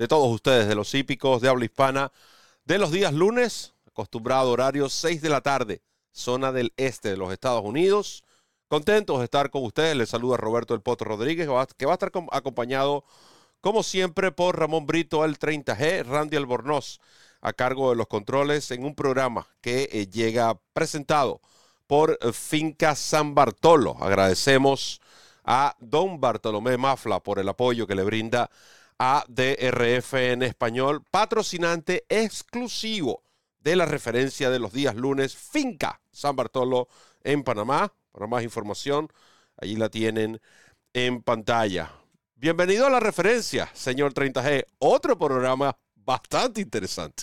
de todos ustedes, de los hípicos de habla hispana, de los días lunes, acostumbrado horario 6 de la tarde, zona del este de los Estados Unidos. Contentos de estar con ustedes. Les saluda Roberto El Potro Rodríguez, que va a estar acompañado, como siempre, por Ramón Brito, el 30G, Randy Albornoz, a cargo de los controles en un programa que eh, llega presentado por eh, Finca San Bartolo. Agradecemos a Don Bartolomé Mafla por el apoyo que le brinda a DRF en español, patrocinante exclusivo de la referencia de los días lunes, Finca San Bartolo en Panamá. Para más información, allí la tienen en pantalla. Bienvenido a la referencia, señor 30G. Otro programa bastante interesante.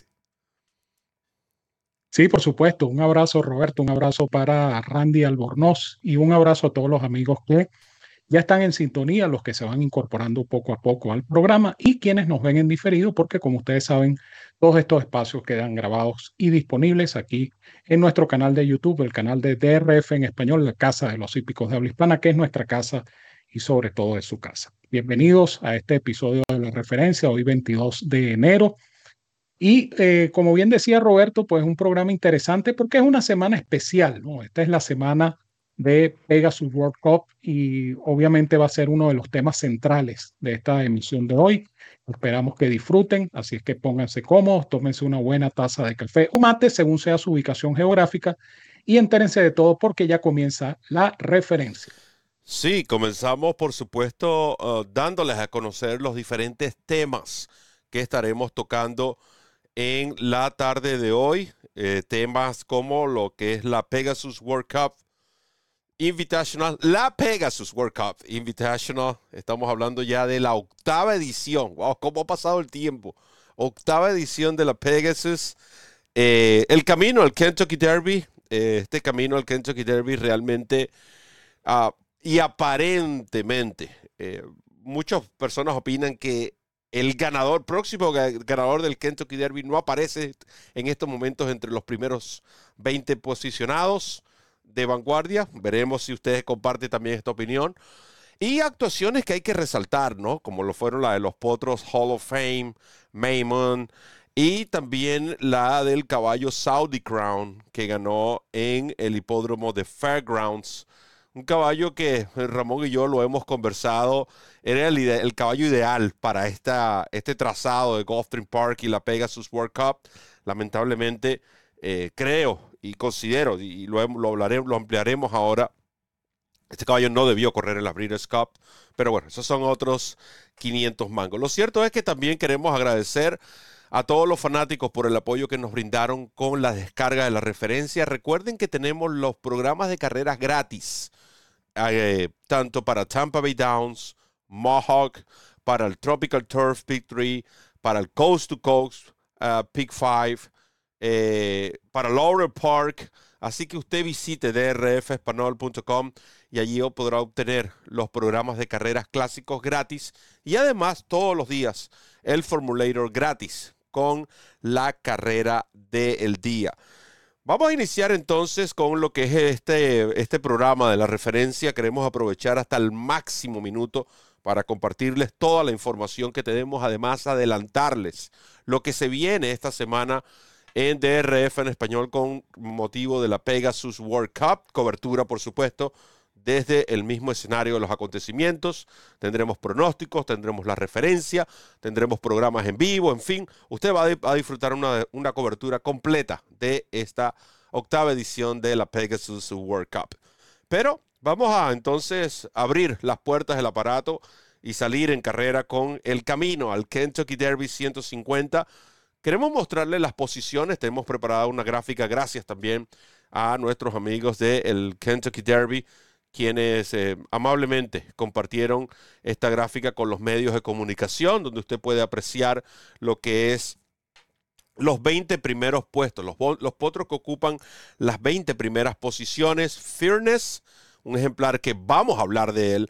Sí, por supuesto. Un abrazo, Roberto. Un abrazo para Randy Albornoz y un abrazo a todos los amigos que ya están en sintonía, los que se van incorporando poco a poco al programa y quienes nos ven en diferido, porque como ustedes saben, todos estos espacios quedan grabados y disponibles aquí en nuestro canal de YouTube, el canal de DRF en español, la Casa de los Hípicos de Habla Hispana, que es nuestra casa y sobre todo es su casa. Bienvenidos a este episodio de la referencia, hoy 22 de enero. Y eh, como bien decía Roberto, pues un programa interesante porque es una semana especial, ¿no? Esta es la semana de Pegasus World Cup y obviamente va a ser uno de los temas centrales de esta emisión de hoy. Esperamos que disfruten, así es que pónganse cómodos, tómense una buena taza de café o mate según sea su ubicación geográfica y entérense de todo porque ya comienza la referencia. Sí, comenzamos por supuesto uh, dándoles a conocer los diferentes temas que estaremos tocando en la tarde de hoy. Eh, temas como lo que es la Pegasus World Cup Invitational, la Pegasus World Cup Invitational. Estamos hablando ya de la octava edición. Wow, cómo ha pasado el tiempo. Octava edición de la Pegasus. Eh, el camino al Kentucky Derby, eh, este camino al Kentucky Derby realmente ah, y aparentemente eh, muchas personas opinan que el ganador, próximo ganador del Kentucky Derby no aparece en estos momentos entre los primeros 20 posicionados de vanguardia. Veremos si ustedes comparten también esta opinión. Y actuaciones que hay que resaltar, ¿no? Como lo fueron la de los Potros Hall of Fame, Maymon, y también la del caballo Saudi Crown, que ganó en el hipódromo de Fairgrounds. Un caballo que Ramón y yo lo hemos conversado, era el, el caballo ideal para esta, este trazado de Gulfstream Park y la Pegasus World Cup. Lamentablemente, eh, creo y considero, y lo, lo, lo ampliaremos ahora, este caballo no debió correr en la Breeders' Cup, pero bueno, esos son otros 500 mangos. Lo cierto es que también queremos agradecer a todos los fanáticos por el apoyo que nos brindaron con la descarga de la referencia. Recuerden que tenemos los programas de carreras gratis, eh, tanto para Tampa Bay Downs, Mohawk, para el Tropical Turf Peak 3, para el Coast to Coast uh, Peak 5, eh, para Laurel Park. Así que usted visite drfespanol.com y allí podrá obtener los programas de carreras clásicos gratis y además todos los días el formulator gratis con la carrera del día. Vamos a iniciar entonces con lo que es este, este programa de la referencia. Queremos aprovechar hasta el máximo minuto para compartirles toda la información que tenemos, además adelantarles lo que se viene esta semana en DRF en español con motivo de la Pegasus World Cup, cobertura por supuesto desde el mismo escenario de los acontecimientos. Tendremos pronósticos, tendremos la referencia, tendremos programas en vivo, en fin, usted va a, disfrutar una, una cobertura completa de esta octava edición de la Pegasus World Cup. Pero vamos a entonces abrir las puertas del aparato y salir en carrera con el camino al Kentucky Derby 150 Queremos mostrarles las posiciones. Tenemos preparada una gráfica gracias también a nuestros amigos del Kentucky Derby, quienes eh, amablemente compartieron esta gráfica con los medios de comunicación, donde usted puede apreciar lo que es los 20 primeros puestos, los, potros que ocupan las 20 primeras posiciones. Fearness, un ejemplar que vamos a hablar de él,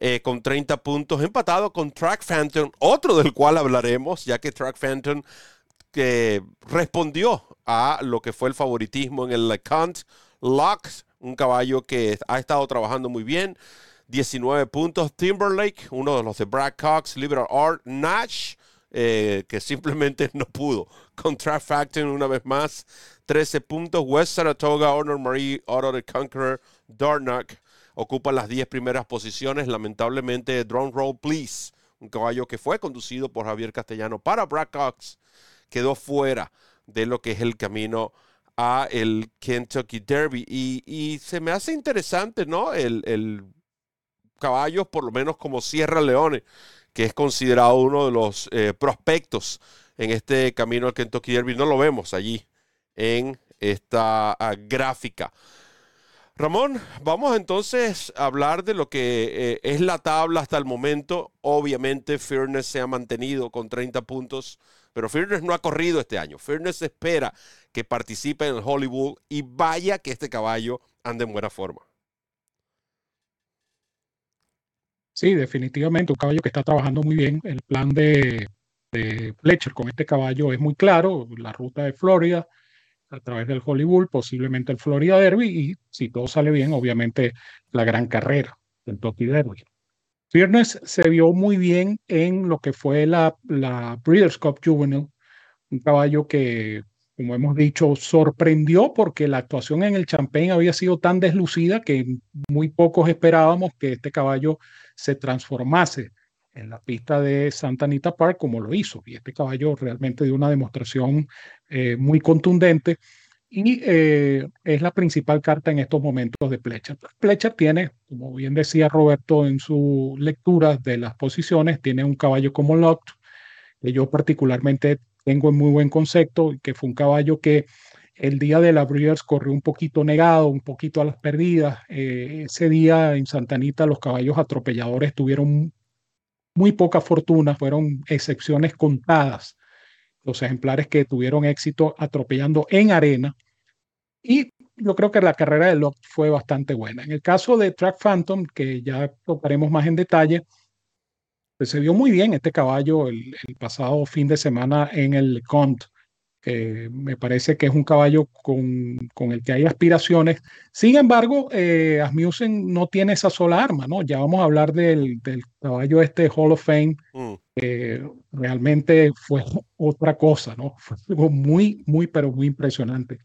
eh, con 30 puntos, empatado con Track Phantom, otro del cual hablaremos, ya que Track Phantom que respondió a lo que fue el favoritismo en el LeCount Lock, un caballo que ha estado trabajando muy bien. 19 puntos. Timberlake, uno de los de Brad Cox, Liberal Art, Nash, eh, que simplemente no pudo. Con Track Phantom una vez más, 13 puntos. West Saratoga, Honor Marie, Auto the Conqueror, Darnock ocupan las 10 primeras posiciones. Lamentablemente, Drone Roll Please, un caballo que fue conducido por Javier Castellano para Brad Cox, quedó fuera de lo que es el camino a el Kentucky Derby. Y, se me hace interesante, ¿no? El, el, caballo, por lo menos como Sierra Leone, que es considerado uno de los eh, prospectos en este camino al Kentucky Derby. No lo vemos allí en esta ah, gráfica. Ramón, vamos entonces a hablar de lo que eh, es la tabla hasta el momento. Obviamente, Fairness se ha mantenido con 30 puntos, pero Fairness no ha corrido este año. Fairness espera que participe en el Hollywood y vaya que este caballo ande en buena forma. Sí, definitivamente, un caballo que está trabajando muy bien. El plan de, de Fletcher con este caballo es muy claro, la ruta de Florida a través del Hollywood, posiblemente el Florida Derby y si todo sale bien, obviamente la gran carrera del Kentucky Derby. Viernes se vio muy bien en lo que fue la, la Breeders' Cup Juvenile, un caballo que, como hemos dicho, sorprendió porque la actuación en el Champagne había sido tan deslucida que muy pocos esperábamos que este caballo se transformase en la pista de Santa Anita Park como lo hizo. Y este caballo realmente dio una demostración eh, muy contundente y eh, es la principal carta en estos momentos de Pletcher. Pletcher tiene, como bien decía Roberto en su lectura de las posiciones, tiene un caballo como Lot, que yo particularmente tengo en muy buen concepto, que fue un caballo que el día de la Breeders corrió un poquito negado, un poquito a las perdidas. Eh, ese día en Santa Anita los caballos atropelladores tuvieron muy poca fortuna, fueron excepciones contadas los ejemplares que tuvieron éxito atropellando en arena. Y yo creo que la carrera de Locke fue bastante buena. En el caso de Track Phantom, que ya tocaremos más en detalle, pues se vio muy bien este caballo el, el pasado fin de semana en el Cont me parece que es un caballo con, con, el que hay aspiraciones. Sin embargo, eh, Asmussen no tiene esa sola arma, ¿no? Ya vamos a hablar del, del caballo este Hall of Fame. Mm. realmente fue otra cosa, ¿no? Fue algo muy, muy, pero muy impresionante.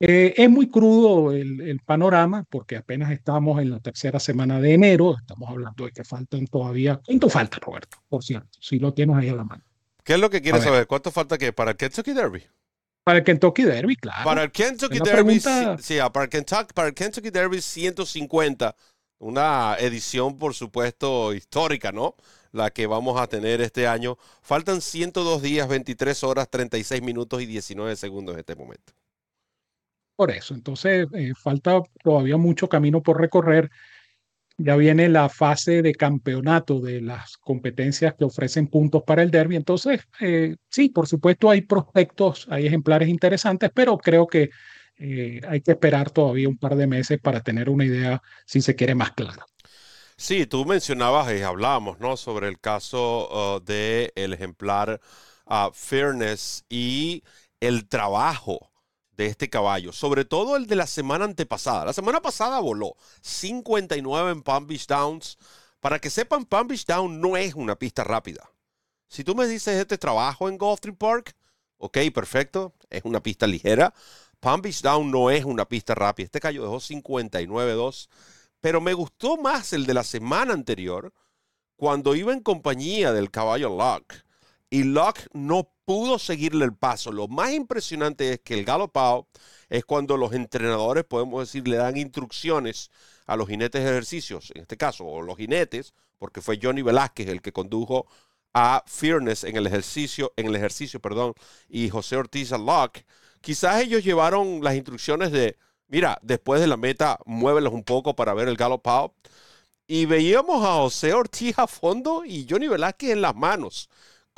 Eh, es muy crudo el, el, panorama porque apenas estamos en la tercera semana de enero. Estamos hablando de que faltan todavía. ¿Cuánto falta, Roberto? Por cierto, si lo tienes ahí a la mano. ¿Qué es lo que quieres saber? ¿Cuánto falta que para el Kentucky Derby? Para el Kentucky Derby, claro. Para el Kentucky Derby, sí, ah, para el Kentucky, para el Kentucky Derby 150, una edición, por supuesto, histórica, ¿no? La que vamos a tener este año. Faltan 102 días, 23 horas, 36 minutos y 19 segundos en este momento. Por eso, entonces eh, falta todavía mucho camino por recorrer ya viene la fase de campeonato de las competencias que ofrecen puntos para el derby. Entonces, eh, sí, por supuesto hay prospectos, hay ejemplares interesantes, pero creo que eh, hay que esperar todavía un par de meses para tener una idea, si se quiere, más clara. Sí, tú mencionabas y hablábamos, ¿no? Sobre el caso uh, del ejemplar uh, Fairness y el trabajo de este caballo, sobre todo el de la semana antepasada. La semana pasada voló 59 en Palm Beach Downs. Para que sepan, Palm Beach Downs no es una pista rápida. Si tú me dices este trabajo en Gulfstream Park, ok, perfecto, es una pista ligera. Palm Beach Downs no es una pista rápida. Este caballo dejó 59-2, pero me gustó más el de la semana anterior, cuando iba en compañía del caballo Locke. Y Locke no pudo seguirle el paso. Lo más impresionante es que el galopado es cuando los entrenadores, podemos decir, le dan instrucciones a los jinetes de ejercicios, en este caso, o los jinetes, porque fue Johnny Velázquez el que condujo a Fearness en el ejercicio, en el ejercicio, perdón, y José Ortiz a Locke. Quizás ellos llevaron las instrucciones de, mira, después de la meta, muévelos un poco para ver el galopado. Y veíamos a José Ortiz a fondo y Johnny Velázquez en las manos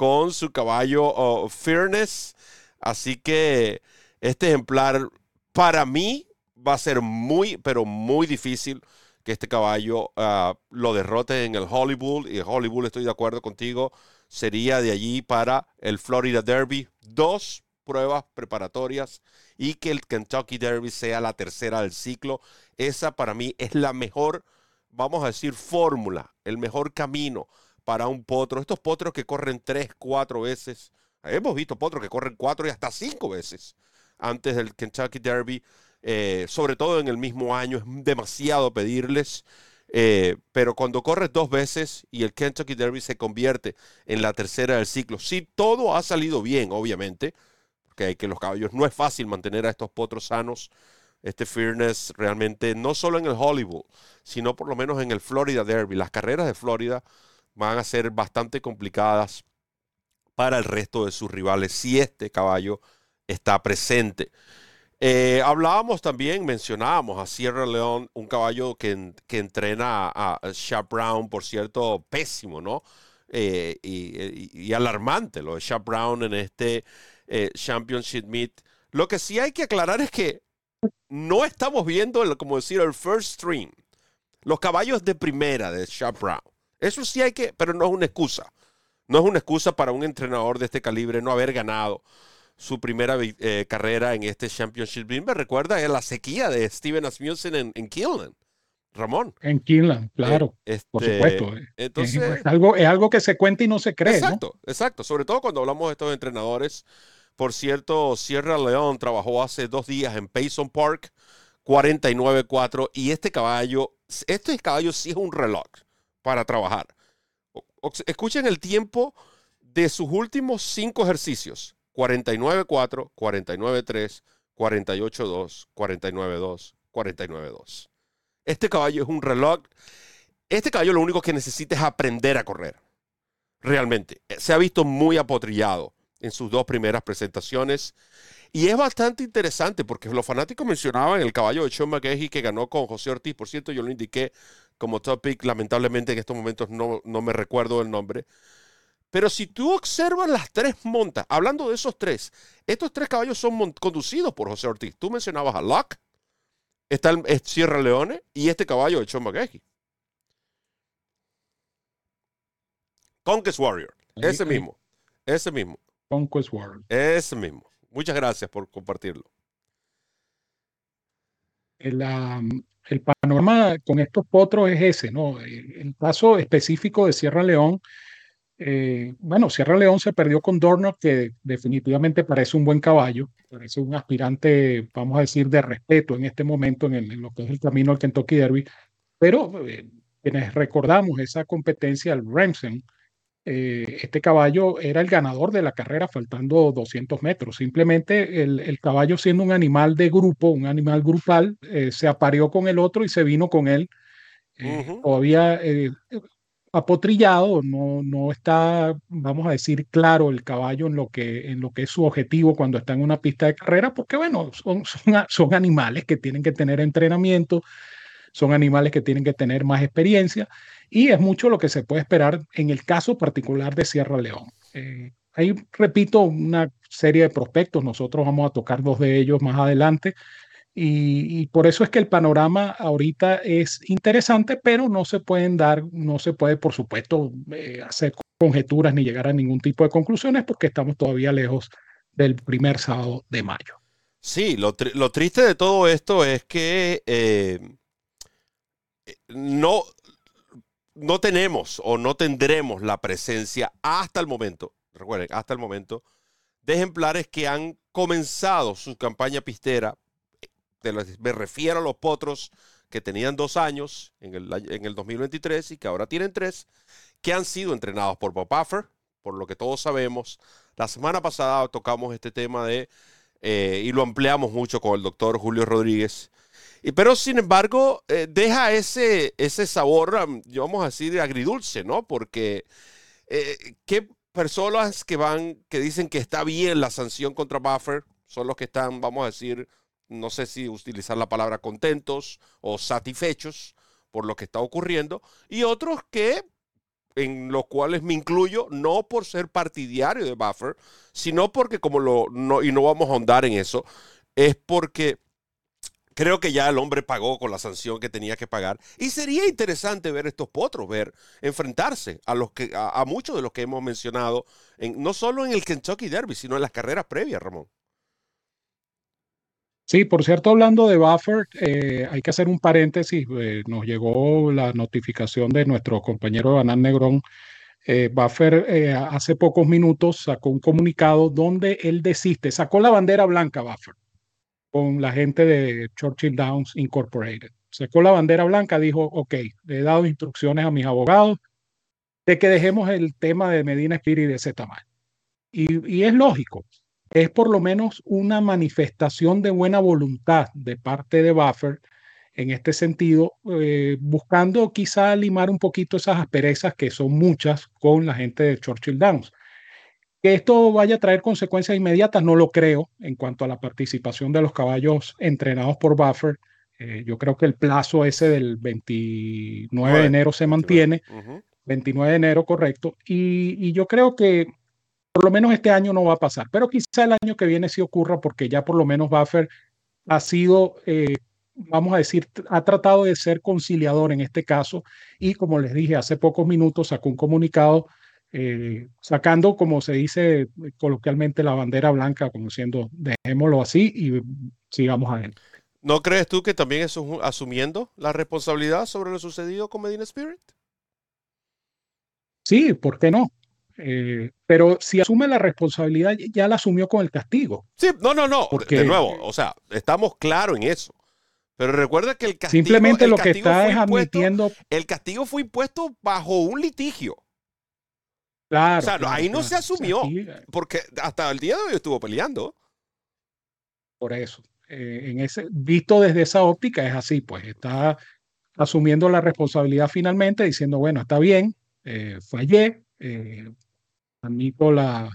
con su caballo oh, Fairness. Así que este ejemplar para mí va a ser muy, pero muy difícil que este caballo ah, lo derrote en el Hollywood. Y el Hollywood, estoy de acuerdo contigo, sería de allí para el Florida Derby. Dos pruebas preparatorias y que el Kentucky Derby sea la tercera del ciclo. Esa para mí es la mejor, vamos a decir, fórmula, el mejor camino para un potro. Estos potros que corren tres, cuatro veces. Hemos visto potros que corren cuatro y hasta cinco veces antes del Kentucky Derby. Eh, sobre todo en el mismo año, es demasiado pedirles. Eh, pero cuando corres dos veces y el Kentucky Derby se convierte en la tercera del ciclo, si todo ha salido bien, obviamente, porque hay que los caballos no es fácil mantener a estos potros sanos. Este Fearness realmente, no solo en el Hollywood, sino por lo menos en el Florida Derby. Las carreras de Florida van a ser bastante complicadas para el resto de sus rivales si este caballo está presente. Eh, hablábamos también, mencionábamos a Sierra León, un caballo que, que entrena a, a Brown, por cierto, pésimo, ¿no? Eh, y, alarmante lo de Shap Brown en este eh, Championship Meet. Lo que sí hay que aclarar es que no estamos viendo, como decir, el first stream. Los caballos de primera de Shap Brown. Eso sí hay que, pero no es una excusa. No es una excusa para un entrenador de este calibre no haber ganado su primera eh, carrera en este Championship. Me recuerda a la sequía de Steven Asmussen en, en Ramón. En Kinland, claro. por este, supuesto. Entonces, es, algo, es algo que se cuenta y no se cree. Exacto, exacto. Sobre todo cuando hablamos de estos entrenadores. Por cierto, Sierra León trabajó hace dos días en Payson Park, 49-4. Y este caballo, este caballo sí es un reloj para trabajar. escuchen el tiempo de sus últimos cinco ejercicios. 49-4, 49-3, 48-2, 49-2, 49-2. Este caballo es un reloj. Este caballo lo único que necesita es aprender a correr. Realmente. Se ha visto muy apotrillado en sus dos primeras presentaciones. Y es bastante interesante porque los fanáticos mencionaban el caballo de Sean McGahey que ganó con José Ortiz. Por cierto, yo lo indiqué como topic. Lamentablemente en estos momentos no, no me recuerdo el nombre. Pero si tú observas las tres montas, hablando de esos tres, estos tres caballos son conducidos por José Ortiz. Tú mencionabas a Locke, está el, Sierra Leone y este caballo de Sean McGahey. Conquest Warrior, ese mismo, ese mismo. Conquest Warrior. Ese mismo. Muchas gracias por compartirlo. El, el panorama con estos potros es ese, ¿no? El, caso específico de Sierra León eh, bueno, Sierra León se perdió con Dornock, que definitivamente parece un buen caballo, parece un aspirante, vamos a decir, de respeto en este momento en, lo que es el camino al Kentucky Derby, pero eh, quienes recordamos esa competencia, el Remsen, eh, este caballo era el ganador de la carrera faltando 200 metros. Simplemente el, caballo siendo un animal de grupo, un animal grupal, se apareó con el otro y se vino con él. Todavía apotrillado, no, no está, vamos a decir, claro el caballo en lo, que, en lo que es su objetivo cuando está en una pista de carrera, porque bueno, son, son, animales que tienen que tener entrenamiento, son animales que tienen que tener más experiencia y es mucho lo que se puede esperar en el caso particular de Sierra León. Eh, ahí repito una serie de prospectos, nosotros vamos a tocar dos de ellos más adelante, y, por eso es que el panorama ahorita es interesante, pero no se pueden dar, no se puede, por supuesto, eh, hacer conjeturas ni llegar a ningún tipo de conclusiones porque estamos todavía lejos del primer sábado de mayo. Sí, lo, triste de todo esto es que eh, no, no tenemos o no tendremos la presencia hasta el momento, recuerden, hasta el momento, de ejemplares que han comenzado su campaña pistera me refiero a los potros que tenían dos años en el, en el 2023 y que ahora tienen tres, que han sido entrenados por Bob Buffer, por lo que todos sabemos. La semana pasada tocamos este tema de, eh, y lo ampliamos mucho con el doctor Julio Rodríguez. Pero sin embargo, eh, deja ese, ese sabor, vamos a decir, agridulce, ¿no? Porque eh, qué personas que van, que dicen que está bien la sanción contra Buffer, son los que están, vamos a decir, no sé si utilizar la palabra contentos o satisfechos por lo que está ocurriendo, y otros que en los cuales me incluyo, no por ser partidario de Buffer, sino porque como lo, no, y no vamos a ahondar en eso, es porque creo que ya el hombre pagó con la sanción que tenía que pagar. Y sería interesante ver estos potros, ver, enfrentarse a, los que, a, muchos de los que hemos mencionado, en, no solo en el Kentucky Derby, sino en las carreras previas, Ramón. Sí, por cierto, hablando de Buffer, eh, hay que hacer un paréntesis. Eh, nos llegó la notificación de nuestro compañero Banán Negrón. Eh, Buffer hace pocos minutos sacó un comunicado donde él desiste, sacó la bandera blanca Buffer con la gente de Churchill Downs Incorporated. Sacó la bandera blanca, dijo, ok, he dado instrucciones a mis abogados de que dejemos el tema de Medina Spirit de ese tamaño. Y, y es lógico, es por lo menos una manifestación de buena voluntad de parte de Buffer en este sentido, eh, buscando quizá limar un poquito esas asperezas que son muchas con la gente de Churchill Downs. Que esto vaya a traer consecuencias inmediatas, no lo creo en cuanto a la participación de los caballos entrenados por Buffer. Eh, yo creo que el plazo ese del 29 de enero se mantiene. 29 de enero, correcto. Y, y, yo creo que por lo menos este año no va a pasar, pero quizá el año que viene sí ocurra porque ya por lo menos Buffer ha sido, eh, vamos a decir, ha tratado de ser conciliador en este caso y como les dije hace pocos minutos sacó un comunicado eh, sacando, como se dice coloquialmente, la bandera blanca, como diciendo, dejémoslo así y sigamos adelante. ¿No crees tú que también es asumiendo la responsabilidad sobre lo sucedido con Medina Spirit? Sí, ¿por qué no? Eh, pero si asume la responsabilidad, ya la asumió con el castigo. Sí, no, no, no. Porque, de nuevo, o sea, estamos claros en eso. Pero recuerda que el castigo. Simplemente lo que está es admitiendo. El castigo fue impuesto bajo un litigio. Claro. O sea, claro, ahí no claro. se asumió. Aquí, Porque hasta el día de hoy estuvo peleando. por eso. Eh, en ese, visto desde esa óptica, es así, pues está asumiendo la responsabilidad finalmente, diciendo, bueno, está bien, eh, fallé, eh, admito la,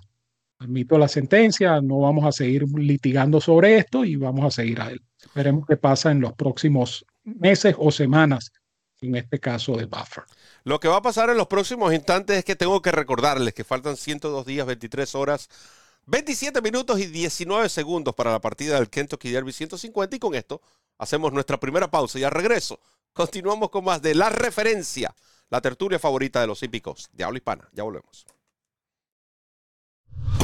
admito la sentencia, no vamos a seguir litigando sobre esto y vamos a seguir a él. Veremos qué pasa en los próximos meses o semanas, en este caso de Buffer. Lo que va a pasar en los próximos instantes es que tengo que recordarles que faltan 102 días, 23 horas, 27 minutos y 19 segundos para la partida del Kentucky Derby 150 y con esto hacemos nuestra primera pausa y al regreso continuamos con más de la referencia, la tertulia favorita de los hípicos de habla hispana. Ya volvemos.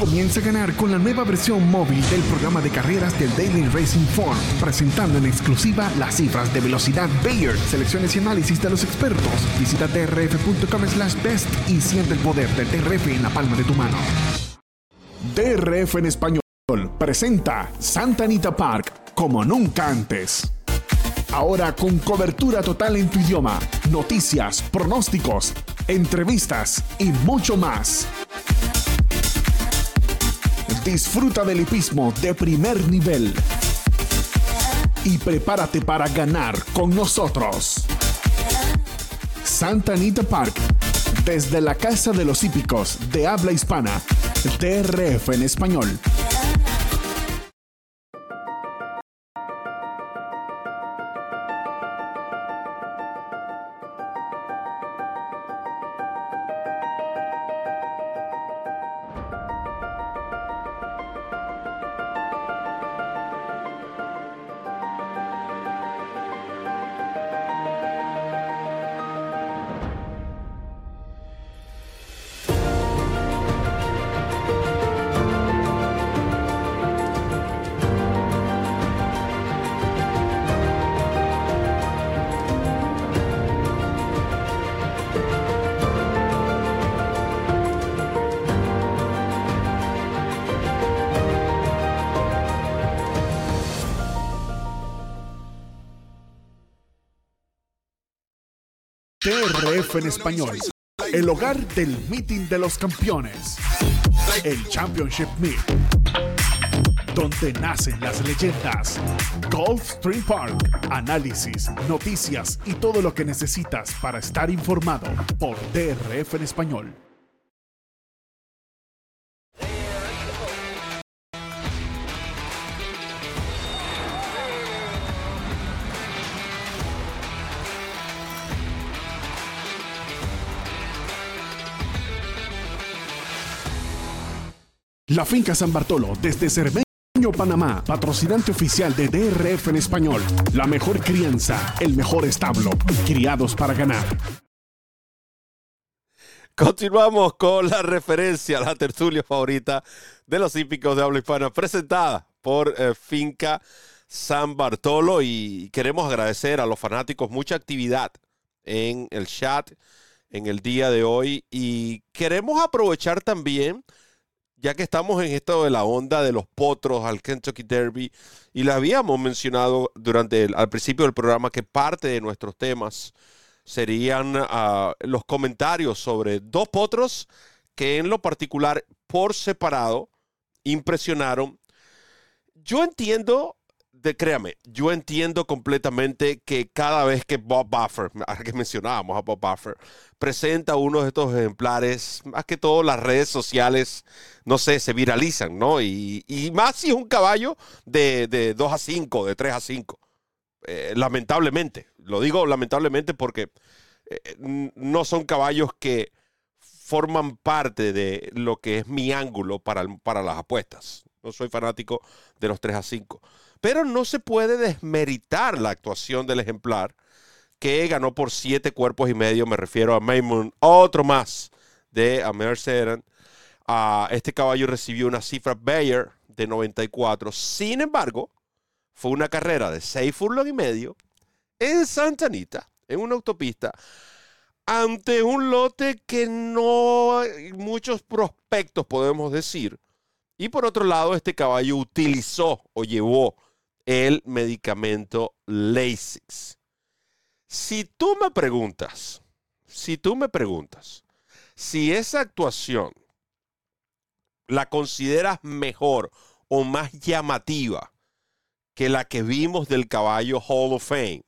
Comienza a ganar con la nueva versión móvil del programa de carreras del Daily Racing Form, presentando en exclusiva las cifras de velocidad Bayer, selecciones y análisis de los expertos. Visita drf.com slash best y siente el poder del DRF en la palma de tu mano. DRF en español presenta Santa Anita Park como nunca antes. Ahora con cobertura total en tu idioma, noticias, pronósticos, entrevistas y mucho más. Disfruta del hipismo de primer nivel. Y prepárate para ganar con nosotros. Santa Anita Park, desde la Casa de los Hípicos de habla hispana, DRF en español. TRF en español. El hogar del meeting de los campeones. El Championship Meet. Donde nacen las leyendas. Golf Stream Park. Análisis, noticias y todo lo que necesitas para estar informado por DRF en español. La finca San Bartolo desde Cerveño, Panamá, patrocinante oficial de DRF en español. La mejor crianza, el mejor establo, criados para ganar. Continuamos con la referencia, la tertulia favorita de los hípicos de habla hispana, presentada por eh, Finca San Bartolo y queremos agradecer a los fanáticos mucha actividad en el chat en el día de hoy y queremos aprovechar también ya que estamos en esto de la onda de los potros al Kentucky Derby y le habíamos mencionado durante al principio del programa que parte de nuestros temas serían uh, los comentarios sobre dos potros que en lo particular por separado impresionaron. Yo entiendo, de, créame, yo entiendo completamente que cada vez que Bob Buffer, que mencionábamos a Bob Buffer, presenta uno de estos ejemplares, más que todo las redes sociales, no sé, se viralizan, ¿no? Y, y más si es un caballo de, de 2 a 5, de 3 a 5. Eh, lamentablemente, lo digo lamentablemente porque eh, no son caballos que forman parte de lo que es mi ángulo para, para las apuestas. No soy fanático de los 3 a 5. Pero no se puede desmeritar la actuación del ejemplar que ganó por 7 cuerpos y medio. Me refiero a Maymoon, otro más de Amer Seran. Uh, este caballo recibió una cifra Bayer de 94. Sin embargo, fue una carrera de seis furlong y medio en Santa Anita, en una autopista, ante un lote que no hay muchos prospectos, podemos decir. Y por otro lado, este caballo utilizó o llevó el medicamento Lasix. Si tú me preguntas, si tú me preguntas, si esa actuación la consideras mejor o más llamativa que la que vimos del caballo Hall of Fame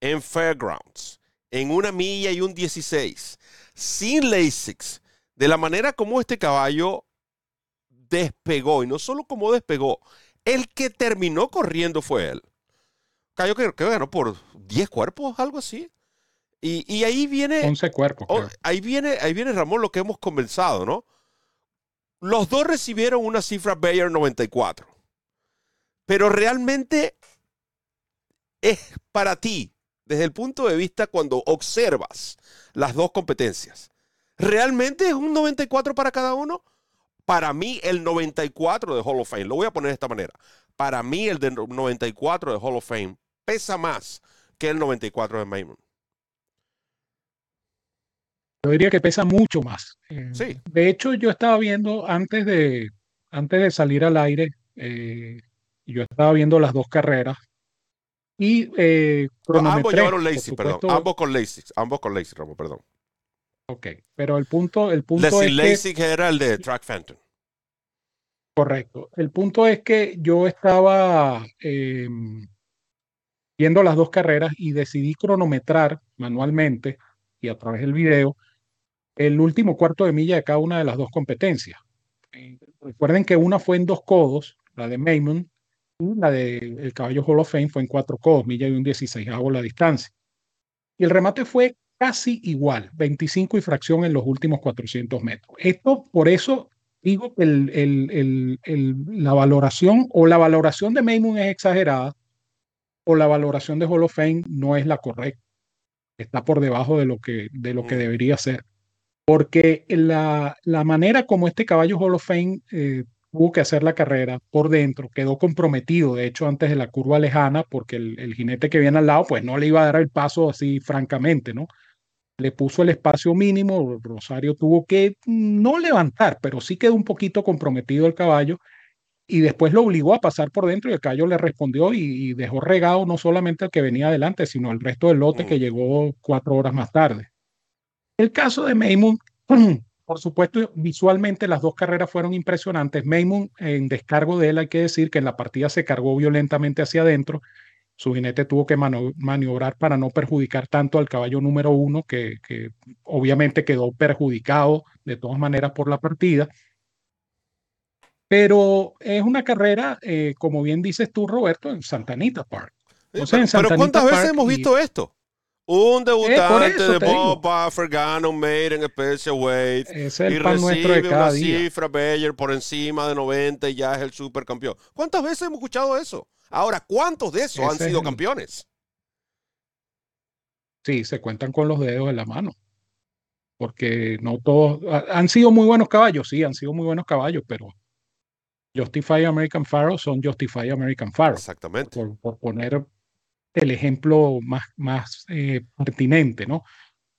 en Fairgrounds, en una milla y un 16, sin LASIX, de la manera como este caballo despegó, y no solo como despegó, el que terminó corriendo fue él. Caballo que, que ganó por 10 cuerpos, algo así. Y, y ahí viene. 11 cuerpos. Oh, ahí, viene, ahí viene, Ramón, lo que hemos comenzado, ¿no? Los dos recibieron una cifra Bayer 94. Pero realmente es para ti, desde el punto de vista cuando observas las dos competencias. ¿Realmente es un 94 para cada uno? Para mí, el 94 de Hall of Fame, lo voy a poner de esta manera. Para mí, el de 94 de Hall of Fame pesa más que el 94 de Maimon. Yo diría que pesa mucho más. Sí. De hecho, yo estaba viendo antes de, antes de salir al aire, eh, yo estaba viendo las dos carreras y eh, ambos llevaron Lazy, perdón. Ambos con Lazy, ambos con Lazy, Ramón, perdón. Ok, pero el punto, el punto es Lazy que, era el de Track Phantom. Correcto. El punto es que yo estaba eh, viendo las dos carreras y decidí cronometrar manualmente y a través del video el último cuarto de milla de cada una de las dos competencias. Eh, recuerden que una fue en dos codos, la de Maymon, la del caballo Hall of Fame fue en cuatro codos, milla y un 16 hago la distancia. Y el remate fue casi igual, 25 y fracción en los últimos 400 metros. Esto, por eso digo que el, el, el, la valoración o la valoración de Maymoon es exagerada o la valoración de Hall of Fame no es la correcta. Está por debajo de lo que, de lo que mm. debería ser. Porque la, la manera como este caballo Hall of Fame eh, tuvo que hacer la carrera por dentro, quedó comprometido, de hecho, antes de la curva lejana, porque el, jinete que viene al lado, pues no le iba a dar el paso así francamente, ¿no? Le puso el espacio mínimo, Rosario tuvo que no levantar, pero sí quedó un poquito comprometido el caballo y después lo obligó a pasar por dentro y el caballo le respondió y, dejó regado no solamente al que venía adelante, sino al resto del lote que mm. llegó cuatro horas más tarde. El caso de Maymoon Por supuesto, visualmente las dos carreras fueron impresionantes. Maymoon, en descargo de él, hay que decir que en la partida se cargó violentamente hacia adentro. Su jinete tuvo que maniobrar para no perjudicar tanto al caballo número uno, que, obviamente quedó perjudicado de todas maneras por la partida. Pero es una carrera, eh, como bien dices tú, Roberto, en Santa Anita Park. pero, ¿cuántas veces hemos visto esto? Un debutante de Bob Buffer gana un en Special Weight es y nuestro de una cifra Bayer por encima de 90 y ya es el supercampeón. ¿Cuántas veces hemos escuchado eso? Ahora, ¿cuántos de esos han sido campeones? Sí, se cuentan con los dedos en la mano. Porque no todos han sido muy buenos caballos, sí, han sido muy buenos caballos, pero Justify American Pharaoh son Justify American Pharaoh. Exactamente. Por, poner el ejemplo más, más eh, pertinente, ¿no?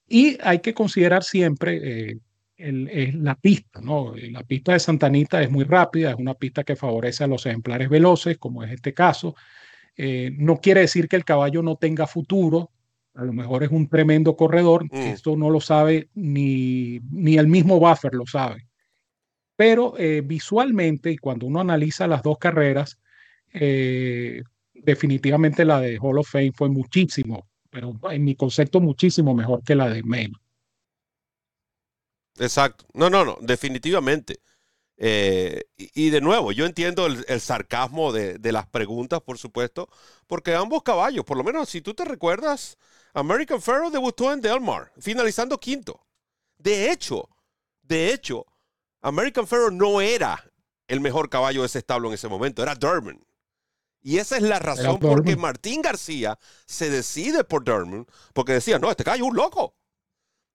Y hay que considerar siempre eh, el, la pista, ¿no? La pista de Santanita es muy rápida, es una pista que favorece a los ejemplares veloces, como es este caso. Eh, no quiere decir que el caballo no tenga futuro, a lo mejor es un tremendo corredor, mm. esto no lo sabe ni, ni el mismo Buffer lo sabe. Pero eh, visualmente, y cuando uno analiza las dos carreras, eh, definitivamente la de Hall of Fame fue muchísimo, pero en mi concepto muchísimo mejor que la de Maine. Exacto. No, no, no, definitivamente. Eh, y, de nuevo, yo entiendo el, sarcasmo de, de, las preguntas, por supuesto, porque ambos caballos, por lo menos si tú te recuerdas, American Pharaoh debutó en Delmar, finalizando quinto. De hecho, de hecho, American Pharaoh no era el mejor caballo de ese establo en ese momento, era Durban. Y esa es la razón por que Martín García se decide por Durban, porque decía, no, este caballo es un loco.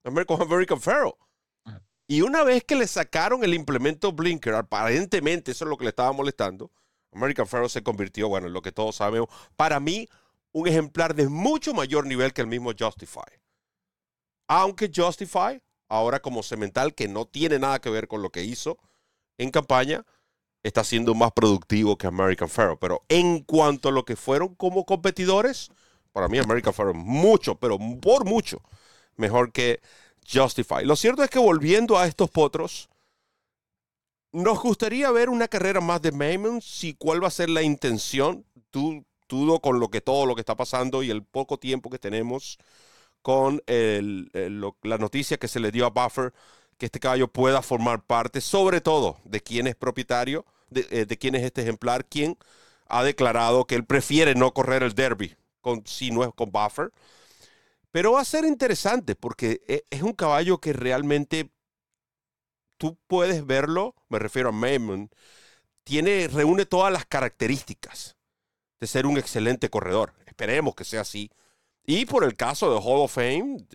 American, American Pharaoh. Ah. Y una vez que le sacaron el implemento Blinker, aparentemente eso es lo que le estaba molestando, American Pharaoh se convirtió, bueno, en lo que todos sabemos, para mí, un ejemplar de mucho mayor nivel que el mismo Justify. Aunque Justify ahora como cemental, que no tiene nada que ver con lo que hizo en campaña, está siendo más productivo que American Pharaoh. Pero en cuanto a lo que fueron como competidores, para mí American Pharaoh mucho, pero por mucho mejor que Justify. Lo cierto es que volviendo a estos potros, nos gustaría ver una carrera más de Maimon, si cuál va a ser la intención. Tú, con lo que todo lo que está pasando y el poco tiempo que tenemos con la noticia que se le dio a Buffer que este caballo pueda formar parte, sobre todo de quién es propietario, de, eh, quién es este ejemplar, quién ha declarado que él prefiere no correr el derby con, si no es con Buffer. Pero va a ser interesante porque e, es un caballo que realmente tú puedes verlo, me refiero a Maimon, tiene, reúne todas las características de ser un excelente corredor. Esperemos que sea así. Y por el caso de Hall of Fame,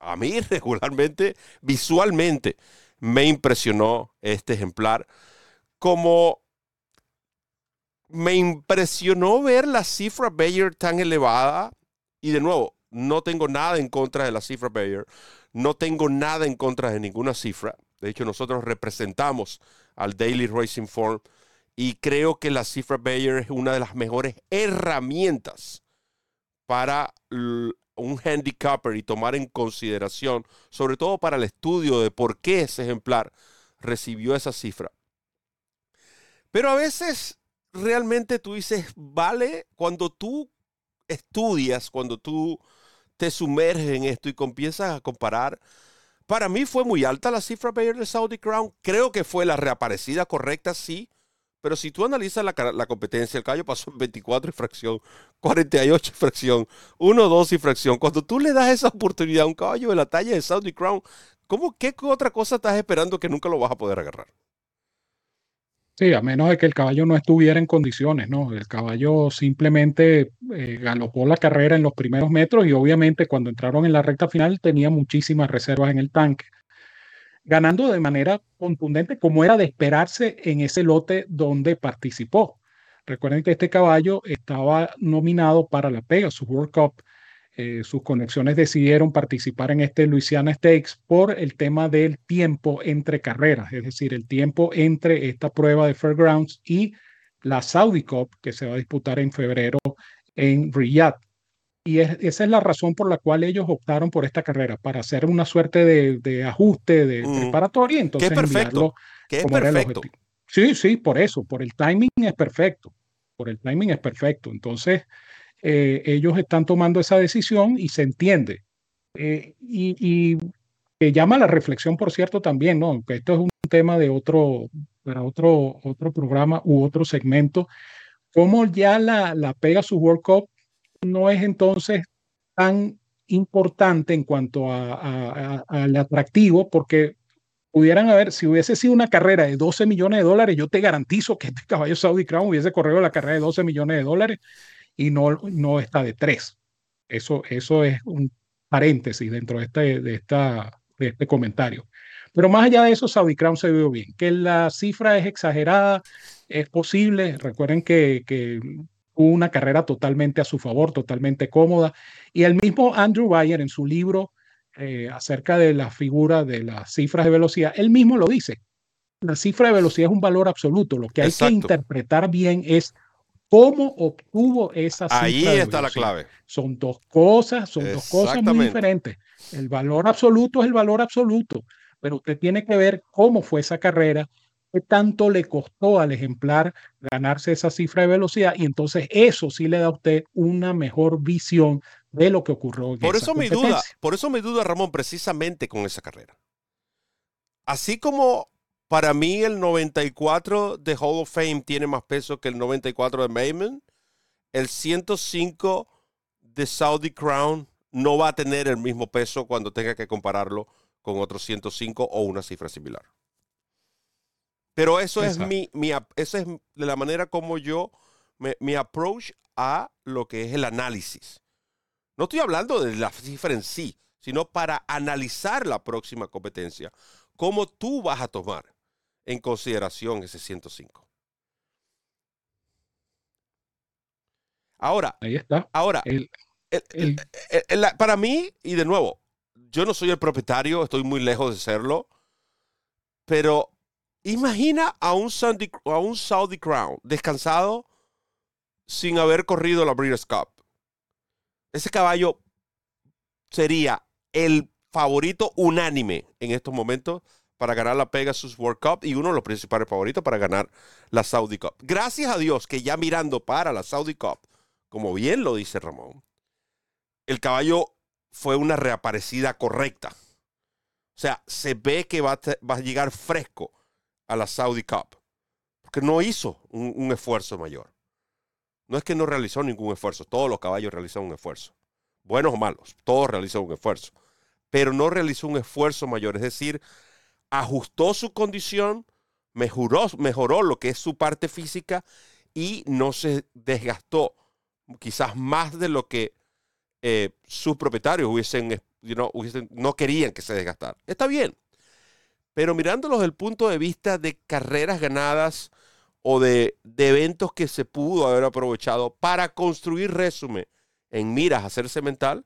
a mí regularmente, visualmente, me impresionó este ejemplar. Como me impresionó ver la cifra Bayer tan elevada. Y de nuevo, no tengo nada en contra de la cifra Bayer. No tengo nada en contra de ninguna cifra. De hecho, nosotros representamos al Daily Racing Form y creo que la cifra Bayer es una de las mejores herramientas para un handicapper y tomar en consideración, sobre todo para el estudio de por qué ese ejemplar recibió esa cifra. Pero a veces realmente tú dices, vale, cuando tú estudias, cuando tú te sumerges en esto y comienzas a comparar, para mí fue muy alta la cifra Bayer de Saudi Crown. Creo que fue la reaparecida correcta, sí. Pero si tú analizas la, competencia, el caballo pasó en 24 y fracción, 48 y fracción, 1, 2 y fracción. Cuando tú le das esa oportunidad a un caballo de la talla de Saudi Crown, ¿cómo, ¿qué otra cosa estás esperando que nunca lo vas a poder agarrar? Sí, a menos de que el caballo no estuviera en condiciones, ¿no? El caballo simplemente eh, galopó la carrera en los primeros metros y obviamente cuando entraron en la recta final tenía muchísimas reservas en el tanque ganando de manera contundente como era de esperarse en ese lote donde participó. Recuerden que este caballo estaba nominado para la Pegasus World Cup. Eh, sus conexiones decidieron participar en este Louisiana Stakes por el tema del tiempo entre carreras, es decir, el tiempo entre esta prueba de Fairgrounds y la Saudi Cup que se va a disputar en febrero en Riyadh. Y esa es la razón por la cual ellos optaron por esta carrera, para hacer una suerte de, ajuste de mm. preparatoria. Entonces, Qué perfecto. Qué perfecto. Sí, sí, por eso, por el timing es perfecto. Por el timing es perfecto. Entonces, eh, ellos están tomando esa decisión y se entiende. Eh, y, que llama la reflexión, por cierto, también, ¿no? Aunque esto es un tema de otro, para otro, otro programa u otro segmento, cómo ya la, la Pegasus World Cup no es entonces tan importante en cuanto al atractivo, porque pudieran haber, si hubiese sido una carrera de 12 millones de dólares, yo te garantizo que este caballo Saudi Crown hubiese corrido la carrera de 12 millones de dólares y no, no está de 3. Eso, eso es un paréntesis dentro de este, de, esta, de este comentario. Pero más allá de eso, Saudi Crown se vio bien. Que la cifra es exagerada, es posible. Recuerden que, una carrera totalmente a su favor, totalmente cómoda. Y el mismo Andrew Bayer en su libro eh, acerca de la figura de las cifras de velocidad, él mismo lo dice. La cifra de velocidad es un valor absoluto. Lo que hay que interpretar bien es cómo obtuvo esa cifra. Ahí está la clave. Son dos cosas, son dos cosas muy diferentes. El valor absoluto es el valor absoluto, pero usted tiene que ver cómo fue esa carrera, qué tanto le costó al ejemplar ganarse esa cifra de velocidad y entonces eso sí le da a usted una mejor visión de lo que ocurrió. por eso mi duda, por eso mi duda, Ramón, precisamente con esa carrera. Así como para mí el 94 de Hall of Fame tiene más peso que el 94 de Mayman, el 105 de Saudi Crown no va a tener el mismo peso cuando tenga que compararlo con otro 105 o una cifra similar. Pero eso es mi, mi, esa es de la manera como yo, mi approach a lo que es el análisis. No estoy hablando de la cifra en sí, sino para analizar la próxima competencia. ¿Cómo tú vas a tomar en consideración ese 105? Ahora, Ahí está. Ahora, para mí, y de nuevo, yo no soy el propietario, estoy muy lejos de serlo, pero imagina a un, a un Saudi Crown descansado sin haber corrido la Breeders' Cup ese caballo sería el favorito unánime en estos momentos para ganar la Pegasus World Cup y uno de los principales favoritos para ganar la Saudi Cup. Gracias a Dios que ya mirando para la Saudi Cup, como bien lo dice Ramón, el caballo fue una reaparecida correcta. O sea, se ve que va a, llegar fresco a la Saudi Cup, porque no hizo un esfuerzo mayor. No es que no realizó ningún esfuerzo, todos los caballos realizan un esfuerzo, buenos o malos, todos realizan un esfuerzo, pero no realizó un esfuerzo mayor, es decir, ajustó su condición, mejoró, mejoró lo que es su parte física y no se desgastó quizás más de lo que eh, sus propietarios hubiesen, hubiesen, no querían que se desgastara. Está bien, pero mirándolo desde el punto de vista de carreras ganadas, o de, eventos que se pudo haber aprovechado para construir resumen en miras, hacerse mental,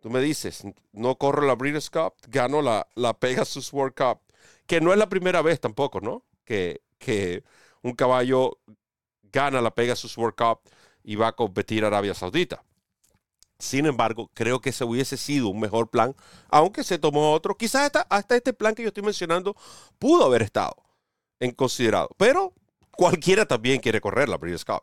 tú me dices, no corro la Breeders' Cup, gano la, la Pegasus World Cup, que no es la primera vez tampoco, ¿no? Que, que un caballo gana la Pegasus World Cup y va a competir a Arabia Saudita. Sin embargo, creo que ese hubiese sido un mejor plan, aunque se tomó otro. Quizás hasta, hasta este plan que yo estoy mencionando pudo haber estado en considerado. Pero cualquiera también quiere correr la Breeders' Cup.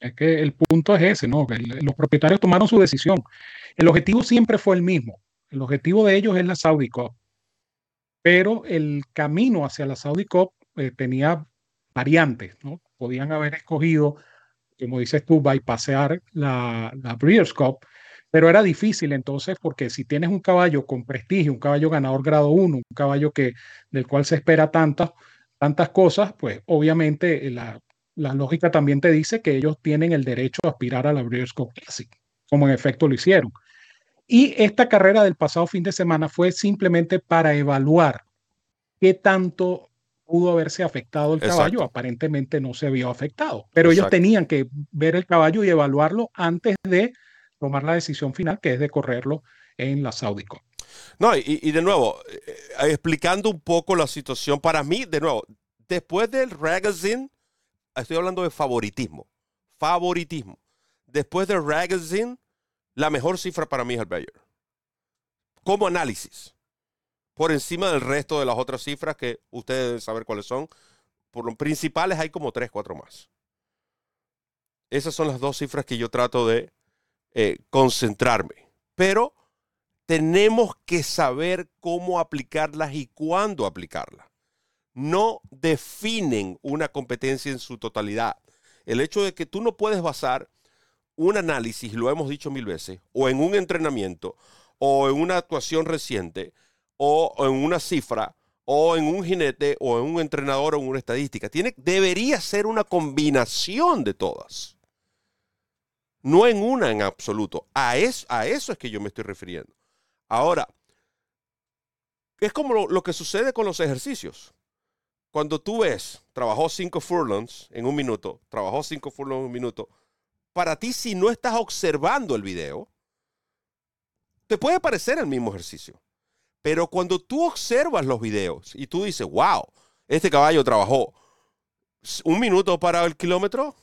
Es que el punto es ese, ¿no? los propietarios tomaron su decisión. El objetivo siempre fue el mismo. El objetivo de ellos es la Saudi Cup. Pero el camino hacia la Saudi Cup eh, tenía variantes, ¿no? Podían haber escogido, como dices tú, bypassear la, la Breeders' Cup pero era difícil entonces porque si tienes un caballo con prestigio, un caballo ganador grado 1, un caballo que, del cual se espera tantas, tantas cosas, pues obviamente la, la lógica también te dice que ellos tienen el derecho a aspirar a la Breeders' Cup Classic, como en efecto lo hicieron. Y esta carrera del pasado fin de semana fue simplemente para evaluar qué tanto pudo haberse afectado el caballo. Aparentemente no se vio afectado, pero ellos tenían que ver el caballo y evaluarlo antes de tomar la decisión final, que es de correrlo en la Saudico. No, y, de nuevo, eh, eh, explicando un poco la situación, para mí, de nuevo, después del Ragazine, estoy hablando de favoritismo, favoritismo. Después del Ragazine, la mejor cifra para mí es el Bayer. Como análisis. Por encima del resto de las otras cifras que ustedes deben saber cuáles son. Por los principales hay como tres, cuatro más. Esas son las dos cifras que yo trato de eh, concentrarme. Pero tenemos que saber cómo aplicarlas y cuándo aplicarlas. No definen una competencia en su totalidad. El hecho de que tú no puedes basar un análisis, lo hemos dicho mil veces, o en un entrenamiento, o en una actuación reciente, o en una cifra, o en un jinete, o en un entrenador, o en una estadística. Tiene, debería ser una combinación de todas. No en una en absoluto. A eso, a eso es que yo me estoy refiriendo. Ahora, es como lo, lo que sucede con los ejercicios. Cuando tú ves, trabajó cinco furlongs en un minuto, trabajó cinco furlongs en un minuto, para ti si no estás observando el video, te puede parecer el mismo ejercicio. Pero cuando tú observas los videos y tú dices, wow, este caballo trabajó un minuto para el kilómetro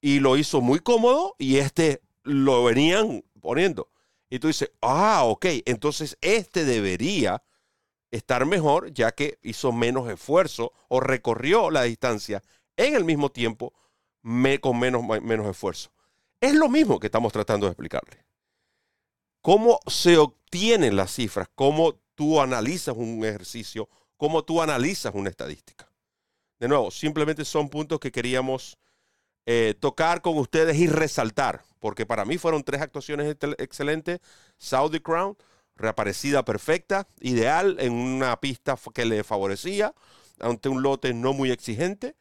y lo hizo muy cómodo y este lo venían poniendo. Y tú dices, ah, ok, entonces este debería estar mejor ya que hizo menos esfuerzo o recorrió la distancia en el mismo tiempo con menos, menos esfuerzo. Es lo mismo que estamos tratando de explicarle. ¿Cómo se obtienen las cifras? ¿Cómo tú analizas un ejercicio? ¿Cómo tú analizas una estadística? De nuevo, simplemente son puntos que queríamos eh, tocar con ustedes y resaltar, porque para mí fueron tres actuaciones excelentes. Saudi Crown, reaparecida perfecta, ideal en una pista que le favorecía, ante un lote no muy exigente.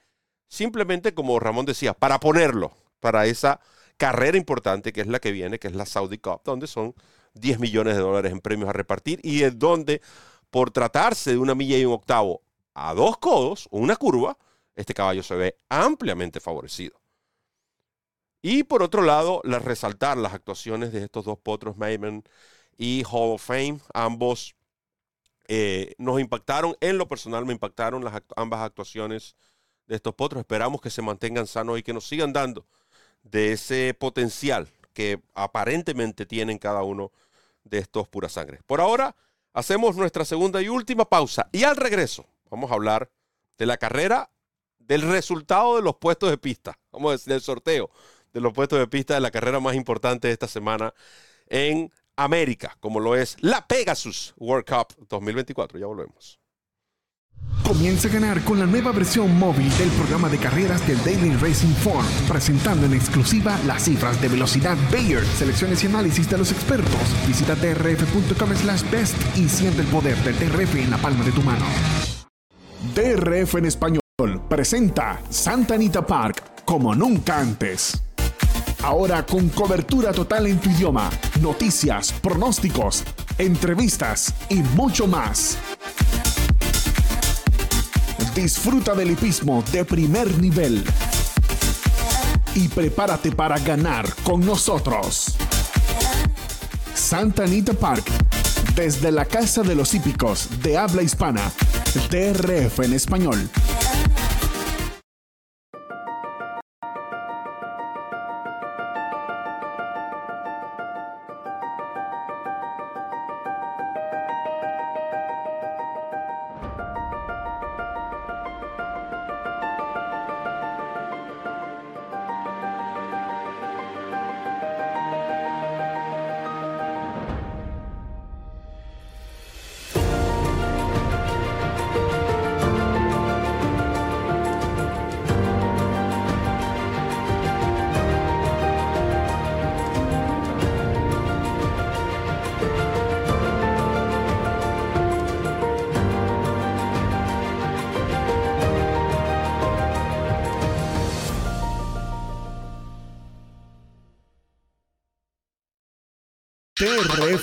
Simplemente, como Ramón decía, para ponerlo para esa carrera importante que es la que viene, que es la Saudi Cup, donde son 10 millones de dólares en premios a repartir y es donde, por tratarse de una milla y un octavo a dos codos, una curva, este caballo se ve ampliamente favorecido. Y por otro lado, resaltar las actuaciones de estos dos potros, Mayman y Hall of Fame, ambos eh, nos impactaron, en lo personal me impactaron las ambas actuaciones de estos potros. Esperamos que se mantengan sanos y que nos sigan dando de ese potencial que aparentemente tienen cada uno de estos pura sangre. Por ahora, hacemos nuestra segunda y última pausa y al regreso vamos a hablar de la carrera, del resultado de los puestos de pista, vamos a decir, del sorteo de los puestos de pista de la carrera más importante de esta semana en América, como lo es la Pegasus World Cup 2024. Ya volvemos. Comienza a ganar con la nueva versión móvil del programa de carreras del Daily Racing Form, presentando en exclusiva las cifras de velocidad Bayer, selecciones y análisis de los expertos. Visita drf.com slash best y siente el poder del DRF en la palma de tu mano. DRF en español presenta Santa Anita Park como nunca antes. Ahora con cobertura total en tu idioma, noticias, pronósticos, entrevistas y mucho más. Disfruta del hipismo de primer nivel. Y prepárate para ganar con nosotros. Santa Anita Park, desde la Casa de los Hípicos de habla hispana, TRF en español.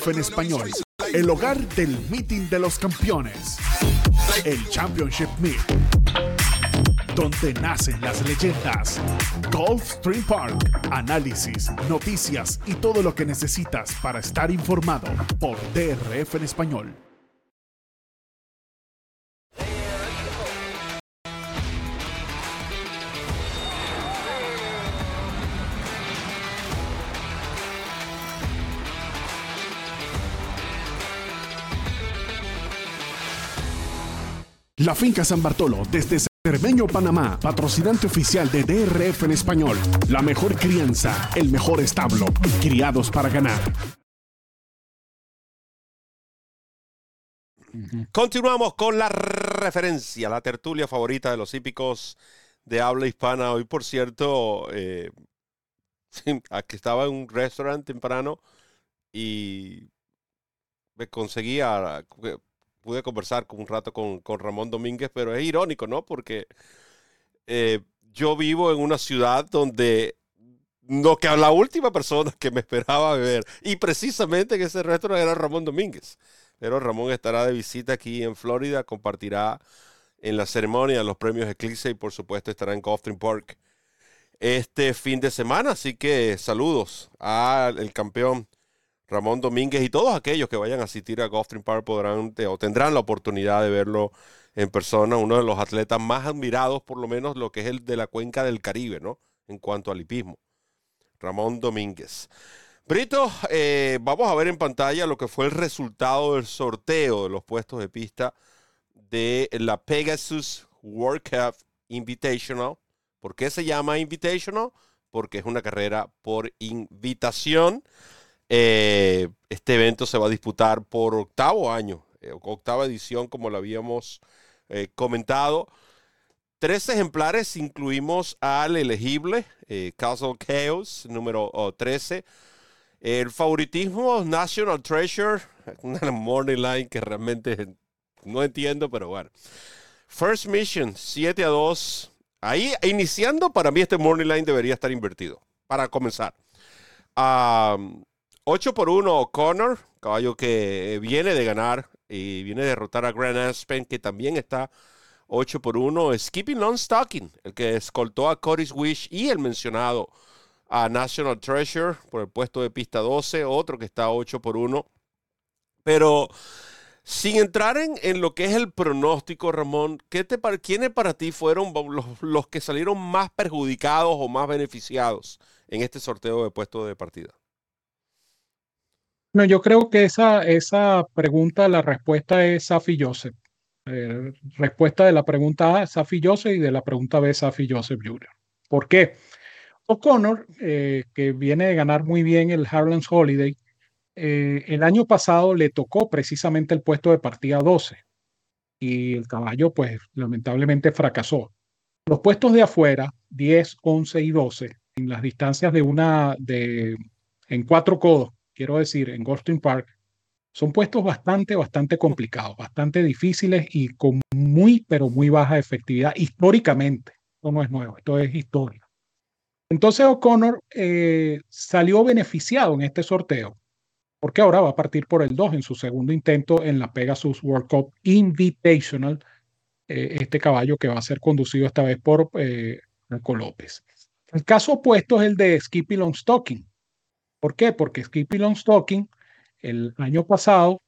En español, el hogar del meeting de los campeones, el Championship Meet, donde nacen las leyendas. Golf Stream Park, análisis, noticias y todo lo que necesitas para estar informado por TRF en español. La Finca San Bartolo, desde Cermeño, Panamá, patrocinante oficial de DRF en español. La mejor crianza, el mejor establo, criados para ganar. Continuamos con la referencia, la tertulia favorita de los hípicos de habla hispana. Hoy, por cierto, eh, aquí estaba en un restaurante temprano y me conseguía, pude conversar un rato con, con Ramón Domínguez, pero es irónico, ¿no? Porque eh, yo vivo en una ciudad donde no que la última persona que me esperaba ver, y precisamente en ese restaurante era Ramón Domínguez. Pero Ramón estará de visita aquí en Florida, compartirá en la ceremonia los premios Eclipse y por supuesto estará en Gulfstream Park este fin de semana. Así que saludos al campeón Ramón Domínguez y todos aquellos que vayan a asistir a Gulfstream Park podrán o tendrán la oportunidad de verlo en persona, uno de los atletas más admirados, por lo menos lo que es el de la cuenca del Caribe, ¿no? En cuanto al hipismo. Ramón Domínguez. Brito, eh, vamos a ver en pantalla lo que fue el resultado del sorteo de los puestos de pista de la Pegasus World Cup Invitational. ¿Por qué se llama Invitational? Porque es una carrera por invitación. Eh, este evento se va a disputar por octavo año, eh, octava edición, como lo habíamos comentado. Tres ejemplares incluimos al elegible, Castle Chaos, número 13 el favoritismo National Treasure, una morning line que realmente no entiendo, pero bueno. First Mission, 7 a 2. Ahí, iniciando, para mí este morning line debería estar invertido, para comenzar. 8 por 1 O'Connor, caballo que viene de ganar y viene a derrotar a Grand Aspen, que también está 8 por 1. Skipping Long Stocking, el que escoltó a Cody's Wish y el mencionado a National Treasure por el puesto de pista 12, otro que está 8 por 1. Pero sin entrar en, en, lo que es el pronóstico, Ramón, ¿qué te, ¿quiénes para ti fueron los, los, que salieron más perjudicados o más beneficiados en este sorteo de puesto de partida? No, yo creo que esa, esa pregunta, la respuesta es Safi Joseph. Eh, respuesta de la pregunta A, Safi Joseph, y de la pregunta B, Safi Joseph Jr. ¿Por qué? O'Connor, eh, que viene de ganar muy bien el Harlan's Holiday, eh, el año pasado le tocó precisamente el puesto de partida 12 y el caballo pues lamentablemente fracasó. Los puestos de afuera, 10, 11 y 12, en las distancias de una, de, en cuatro codos, quiero decir, en Goldstein Park, son puestos bastante, bastante complicados, bastante difíciles y con muy, pero muy baja efectividad históricamente. Esto no es nuevo, esto es historia. Entonces O'Connor eh, salió beneficiado en este sorteo, porque ahora va a partir por el 2 en su segundo intento en la Pegasus World Cup Invitational, eh, este caballo que va a ser conducido esta vez por eh, López. El caso opuesto es el de Skippy Longstocking. ¿Por qué? Porque Skippy Longstocking el año pasado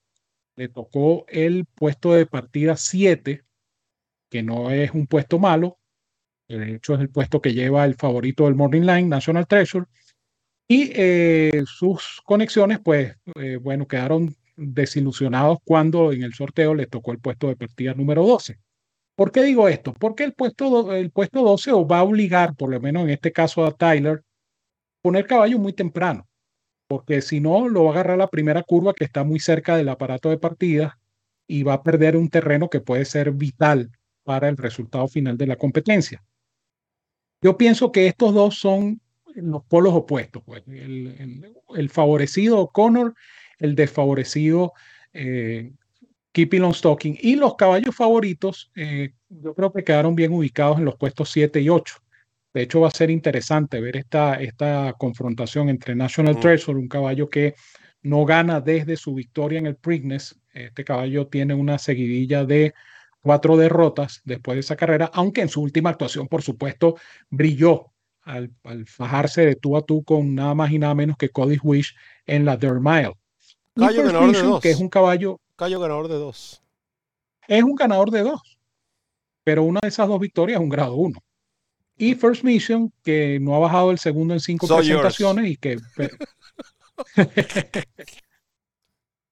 le tocó el puesto de partida 7, que no es un puesto malo, de hecho es el puesto que lleva el favorito del Morning Line, National Treasure, y eh, sus conexiones, pues, eh, bueno, quedaron desilusionados cuando en el sorteo les tocó el puesto de partida número 12. ¿Por qué digo esto? Porque el puesto, el puesto 12 va a obligar, por lo menos en este caso a Tyler, poner caballo muy temprano, porque si no, lo va a agarrar la primera curva que está muy cerca del aparato de partida y va a perder un terreno que puede ser vital para el resultado final de la competencia. Yo pienso que estos dos son los polos opuestos. Pues. El, favorecido O'Connor, el desfavorecido eh, Keeping on. Y los caballos favoritos, eh, yo creo que quedaron bien ubicados en los puestos 7 y 8. De hecho, va a ser interesante ver esta, esta confrontación entre National Treasure, un caballo que no gana desde su victoria en el Preakness. Este caballo tiene una seguidilla de cuatro derrotas después de esa carrera, aunque en su última actuación, por supuesto, brilló al, fajarse de tú a tú con nada más y nada menos que Cody Wish en la Dirt Mile. Cayo ganador de dos. Que es un caballo. Cayo ganador de dos. Es un ganador de dos. Pero una de esas dos victorias es un grado uno. Y First Mission, que no ha bajado el segundo en cinco presentaciones y que.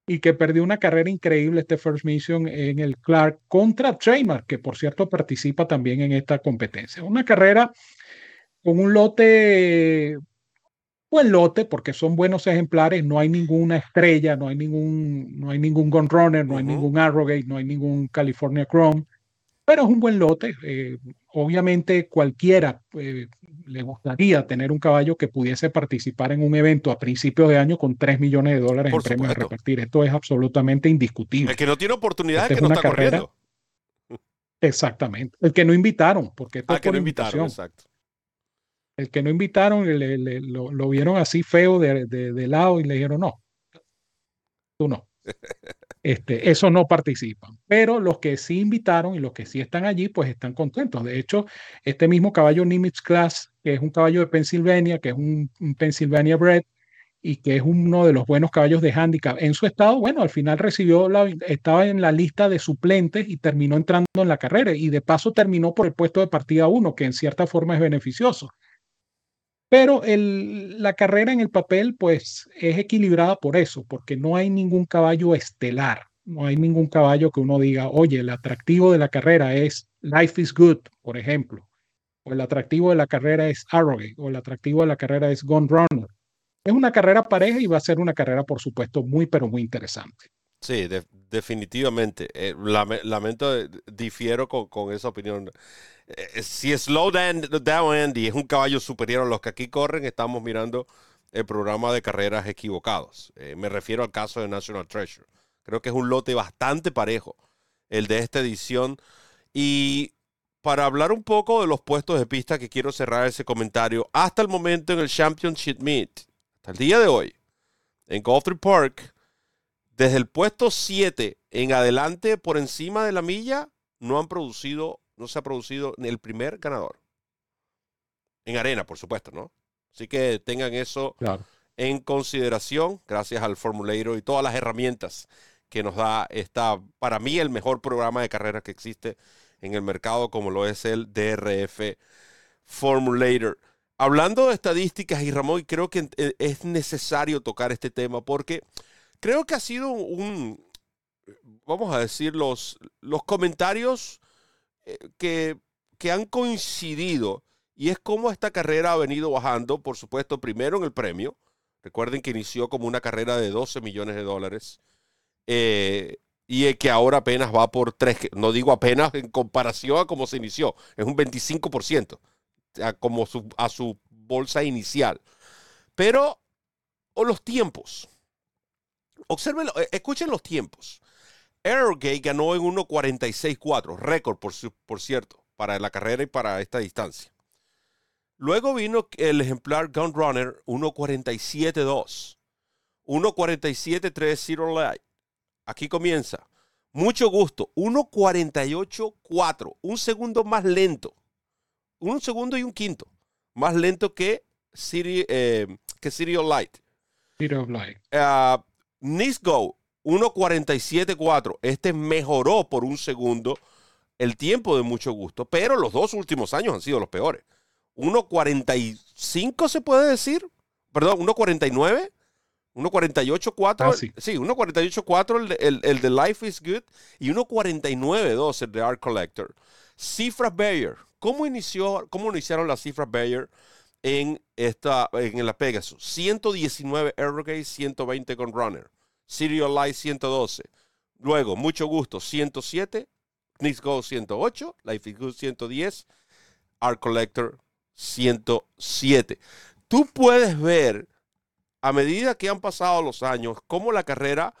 y que perdió una carrera increíble este First Mission en el Clark contra Trademark, que por cierto participa también en esta competencia. Una carrera con un lote, buen lote, porque son buenos ejemplares, no hay ninguna estrella, no hay ningún, no hay ningún Gun Runner, no hay ningún Arrogate, no hay ningún California Chrome. pero es un buen lote. Eh, obviamente cualquiera eh, le gustaría tener un caballo que pudiese participar en un evento a principios de año con 3 millones de dólares en premios a repartir. Esto es absolutamente indiscutible. El que no tiene oportunidad es que no está carrera, Exactamente. El que no invitaron, porque esto ah, que no invitaron, exacto. El que no invitaron lo, vieron así feo de, de lado y le dijeron, no, tú no. Este, eso no participan. Pero los que sí invitaron y los que sí están allí, pues están contentos. De hecho, este mismo caballo Nimitz Class, que es un caballo de Pensilvania, que es un, Pennsylvania Bred y que es uno de los buenos caballos de handicap en su estado, bueno, al final recibió la, estaba en la lista de suplentes y terminó entrando en la carrera y de paso terminó por el puesto de partida uno, que en cierta forma es beneficioso. Pero el, la carrera en el papel, pues, es equilibrada por eso, porque no hay ningún caballo estelar, no hay ningún caballo que uno diga, oye, el atractivo de la carrera es Life is Good, por ejemplo, o el atractivo de la carrera es Arrogate, o el atractivo de la carrera es Gone Runner. Es una carrera pareja y va a ser una carrera, por supuesto, muy, pero muy interesante. Sí, definitivamente. Eh, lamento, eh, difiero con, esa opinión. Eh, si Slow Down Andy es un caballo superior a los que aquí corren, estamos mirando el programa de carreras equivocados. Me refiero al caso de National Treasure. Creo que es un lote bastante parejo el de esta edición. Y para hablar un poco de los puestos de pista que quiero cerrar ese comentario, hasta el momento en el Championship Meet, hasta el día de hoy, en Gulfstream Park, desde el puesto 7 en adelante por encima de la milla, no han producido no se ha producido el primer ganador. En arena, por supuesto, ¿no? Así que tengan eso en consideración, gracias al formulator y todas las herramientas que nos da esta, para mí, el mejor programa de carrera que existe en el mercado, como lo es el DRF Formulator. Hablando de estadísticas, y Ramón, creo que eh, es necesario tocar este tema porque creo que ha sido un, vamos a decir, los, los comentarios eh, que, que han coincidido y es cómo esta carrera ha venido bajando, por supuesto, primero en el premio. Recuerden que inició como una carrera de 12 millones de dólares eh, y que ahora apenas va por 3, no digo apenas en comparación a cómo se inició, es un 25%, a, como a su bolsa inicial. Pero, o los tiempos. Observen, eh, escuchen los tiempos. Aerogate ganó en 1.46.4, récord por, por cierto, para la carrera y para esta distancia. Luego vino el ejemplar Gun Runner 1.47.2, 1.47.3 Zero Light. Aquí comienza. Mucho gusto. 1.48.4, un segundo más lento. Un segundo y un quinto. Más lento que City, eh, que City of Light. City of Light. Uh, Nisgo 1.47.4. Este mejoró por un segundo el tiempo de mucho gusto, pero los dos últimos años han sido los peores. 1.45 se puede decir, perdón, 1.49, 1.48.4, ah, sí, sí 1.48.4 el, el, de Life is Good y 1.49.2 el de Art Collector. Cifras Bayer, ¿cómo, inició, cómo iniciaron las cifras Bayer en, esta, en la Pegasus? 119 Aerogate, 120 con Runner. Serial Light 112. Luego, mucho gusto, 107. Knicks Go 108. Life is Good 110. Art Collector 107. Tú puedes ver, a medida que han pasado los años, cómo la carrera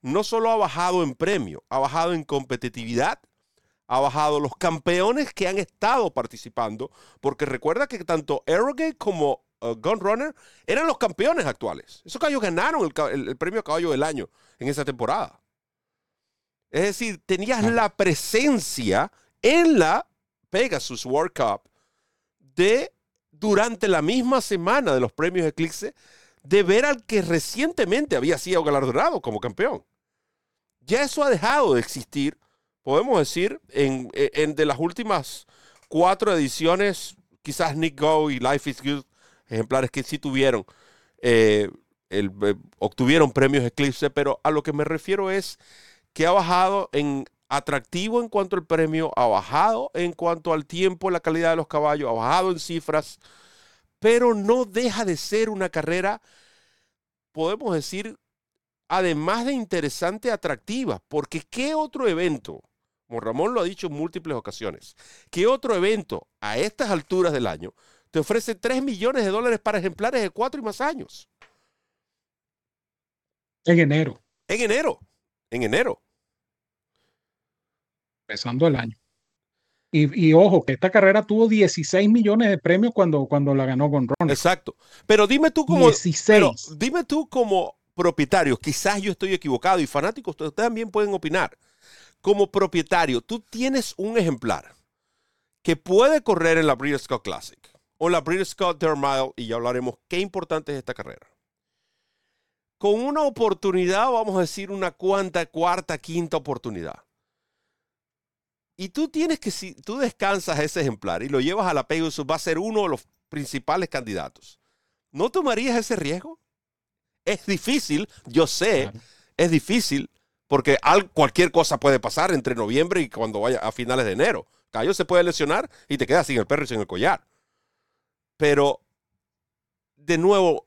no solo ha bajado en premio, ha bajado en competitividad, ha bajado los campeones que han estado participando, porque recuerda que tanto Aerogate como uh, Gunrunner eran los campeones actuales. Esos caballos ganaron el, premio caballo del año en esa temporada. Es decir, tenías la presencia en la Pegasus World Cup de durante la misma semana de los premios Eclipse de ver al que recientemente había sido galardonado como campeón. Ya eso ha dejado de existir, podemos decir, en, en de las últimas cuatro ediciones, quizás Nick Go y Life is Good ejemplares que sí tuvieron, eh, eh, obtuvieron premios Eclipse, pero a lo que me refiero es que ha bajado en atractivo en cuanto al premio, ha bajado en cuanto al tiempo, la calidad de los caballos, ha bajado en cifras, pero no deja de ser una carrera, podemos decir, además de interesante, atractiva, porque ¿qué otro evento? como Ramón lo ha dicho en múltiples ocasiones, ¿qué otro evento a estas alturas del año te ofrece 3 millones de dólares para ejemplares de 4 y más años? En enero. En enero. En enero. Empezando el año. Y, ojo, que esta carrera tuvo 16 millones de premios cuando, cuando la ganó con Ron. Exacto. Pero dime tú como. 16. dime tú como propietario, quizás yo estoy equivocado y fanáticos, ustedes también pueden opinar. Como propietario, tú tienes un ejemplar que puede correr en la Breeders' Cup Classic o la Cup Dirt Mile y ya hablaremos qué importante es esta carrera. Con una oportunidad, vamos a decir una cuanta, cuarta, quinta oportunidad y tú tienes que, si tú descansas ese ejemplar y lo llevas a la Pegasus, va a ser uno de los principales candidatos. ¿No tomarías ese riesgo? Es difícil, yo sé, es difícil, porque cualquier cosa puede pasar entre noviembre y cuando vaya a finales de enero. Cayo se puede lesionar y te quedas sin el perro y sin el collar. Pero, de nuevo,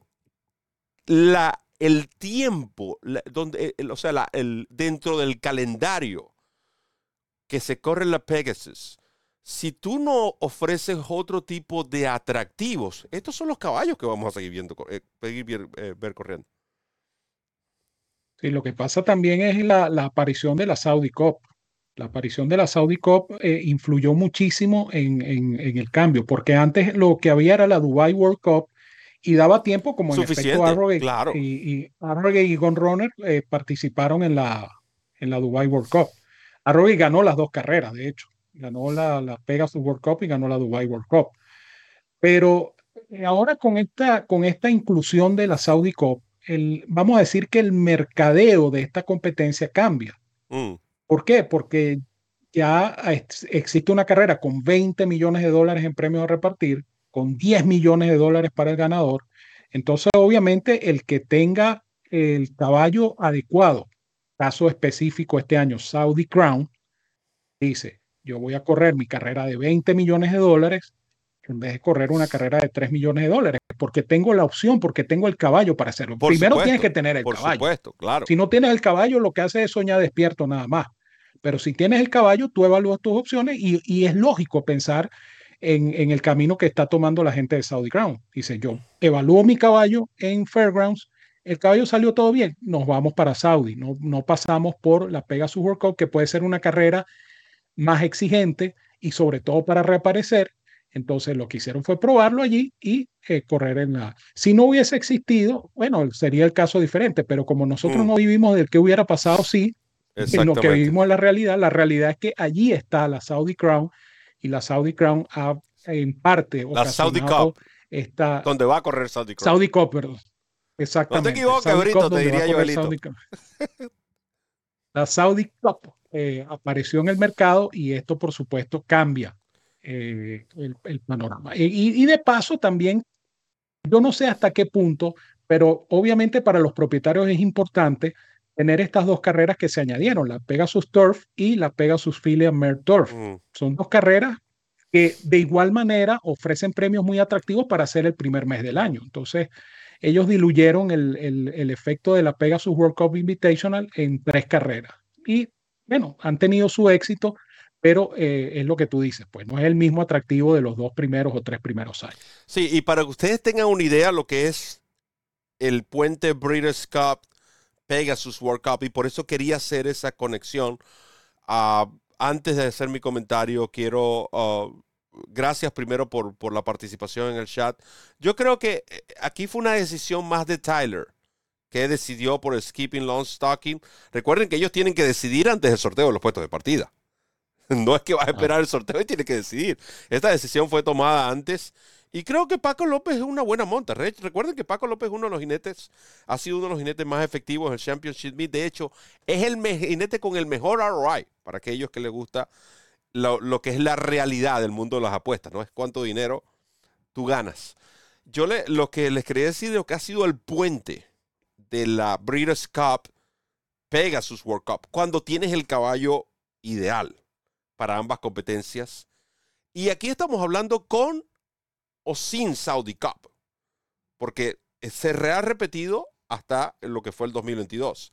la, el tiempo, donde, o sea, el, dentro del calendario que se corre la Pegasus, si tú no ofreces otro tipo de atractivos, estos son los caballos que vamos a seguir viendo, eh, eh, ver, corriendo. Sí, lo que pasa también es la, aparición de la Saudi Cup. La aparición de la Saudi Cup eh, influyó muchísimo en, el cambio, porque antes lo que había era la Dubai World Cup y daba tiempo, como en efecto Arrogate claro. y, y, y Gon Runner participaron en la, en la Dubai World Cup. Arroyo ganó las dos carreras, de hecho. Ganó la, la Pegasus World Cup y ganó la Dubai World Cup. Pero eh, ahora con esta, con esta inclusión de la Saudi Cup, el, vamos a decir que el mercadeo de esta competencia cambia. Mm. ¿Por qué? Porque ya existe una carrera con 20 millones de dólares en premios a repartir, con 10 millones de dólares para el ganador. Entonces, obviamente, el que tenga el caballo adecuado caso específico este año, Saudi Crown, dice, yo voy a correr mi carrera de 20 millones de dólares en vez de correr una carrera de 3 millones de dólares, porque tengo la opción, porque tengo el caballo para hacerlo. Primero tienes que tener el por caballo. Supuesto, claro. Si no tienes el caballo, lo que hace es soñar despierto nada más. Pero si tienes el caballo, tú evalúas tus opciones y, es lógico pensar en, en, el camino que está tomando la gente de Saudi Crown. Dice, yo evalúo mi caballo en Fairgrounds, el caballo salió todo bien, nos vamos para Saudi, no, no pasamos por la Pegasus World Cup, que puede ser una carrera más exigente y sobre todo para reaparecer. Entonces lo que hicieron fue probarlo allí y eh, correr en la... Si no hubiese existido, bueno, sería el caso diferente, pero como nosotros mm. no vivimos del que hubiera pasado, sí, en lo que vivimos en la realidad, la realidad es que allí está la Saudi Crown y la Saudi Crown ha en parte... La Saudi Cup. Esta, donde va a correr Saudi Crown. Saudi Cup, perdón. Exactamente. No te equivoques, Brito, te diría yo, La Saudi Cup eh, apareció en el mercado y esto, por supuesto, cambia eh, el, panorama. Y, de paso, también, yo no sé hasta qué punto, pero obviamente para los propietarios es importante tener estas dos carreras que se añadieron, la Pegasus Turf y la Pegasus Filia Mer Turf. Mm. Son dos carreras que de igual manera ofrecen premios muy atractivos para hacer el primer mes del año. Entonces, ellos diluyeron el, el, efecto de la Pegasus World Cup Invitational en tres carreras. Y bueno, han tenido su éxito, pero eh, es lo que tú dices, pues no es el mismo atractivo de los dos primeros o tres primeros años. Sí, y para que ustedes tengan una idea lo que es el puente Breeders' Cup, Pegasus World Cup, y por eso quería hacer esa conexión. Ah, antes de hacer mi comentario, quiero ah, gracias primero por, por, la participación en el chat. Yo creo que eh, aquí fue una decisión más de Tyler, que decidió por el skipping long stocking. Recuerden que ellos tienen que decidir antes del sorteo de los puestos de partida. No es que vas a esperar el sorteo y tiene que decidir. Esta decisión fue tomada antes. Y creo que Paco López es una buena monta. Recuerden que Paco López es uno de los jinetes, ha sido uno de los jinetes más efectivos en el Championship Meet. De hecho, es el jinete con el mejor ROI para aquellos que les gusta lo, que es la realidad del mundo de las apuestas, no es cuánto dinero tú ganas. Yo le, lo que les quería decir de lo que ha sido el puente de la Breeders' Cup Pegasus World Cup, cuando tienes el caballo ideal para ambas competencias. Y aquí estamos hablando con o sin Saudi Cup, porque se ha repetido hasta lo que fue el 2022.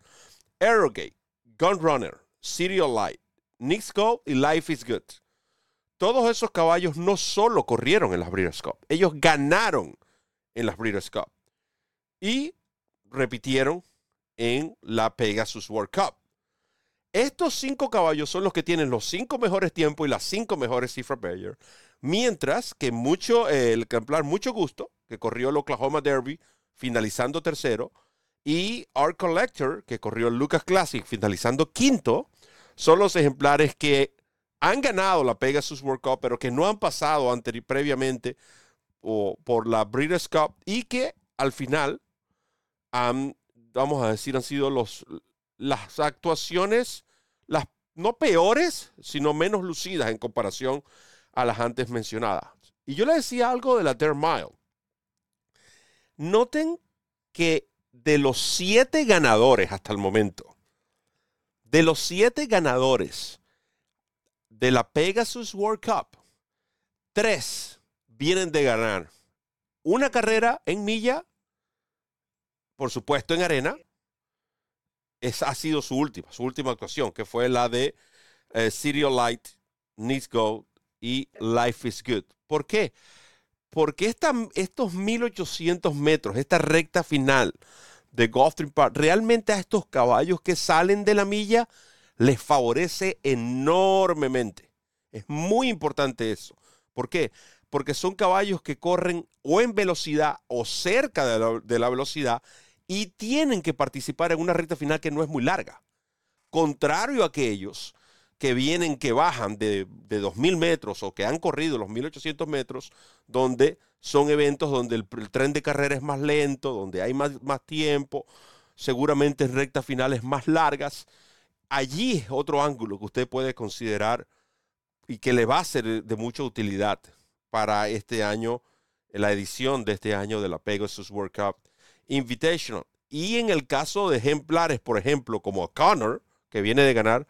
Aerogate, Gunrunner, Serial Light, Knicks Go y Life is Good. Todos esos caballos no solo corrieron en las Breeders' Cup, ellos ganaron en las Breeders' Cup y repitieron en la Pegasus World Cup. Estos cinco caballos son los que tienen los cinco mejores tiempos y las cinco mejores cifras Bayer. Mientras que mucho, eh, el ejemplar Mucho Gusto, que corrió el Oklahoma Derby, finalizando tercero, y Art Collector, que corrió el Lucas Classic, finalizando quinto, son los ejemplares que han ganado la Pegasus World Cup, pero que no han pasado previamente o, por la Breeders' Cup y que al final han, vamos a decir, han sido los, las actuaciones, las no peores, sino menos lucidas en comparación a las antes mencionadas. Y yo le decía algo de la Dare Mile. Noten que de los siete ganadores hasta el momento, de los siete ganadores de la Pegasus World Cup, tres vienen de ganar una carrera en milla, por supuesto en arena. Esa ha sido su última, su última actuación, que fue la de eh, City of Light, Needs Go y Life is Good. ¿Por qué? Porque esta, estos 1800 metros, esta recta final de Gulfstream Park, realmente a estos caballos que salen de la milla les favorece enormemente. Es muy importante eso. ¿Por qué? Porque son caballos que corren o en velocidad o cerca de la, de la velocidad y tienen que participar en una recta final que no es muy larga. Contrario a aquellos que vienen, que bajan de, de 2.000 metros o que han corrido los 1.800 metros, donde son eventos donde el, tren de carrera es más lento, donde hay más, más tiempo, seguramente rectas finales más largas. Allí es otro ángulo que usted puede considerar y que le va a ser de mucha utilidad para este año, la edición de este año de la Pegasus World Cup Invitational. Y en el caso de ejemplares, por ejemplo, como Connor, que viene de ganar,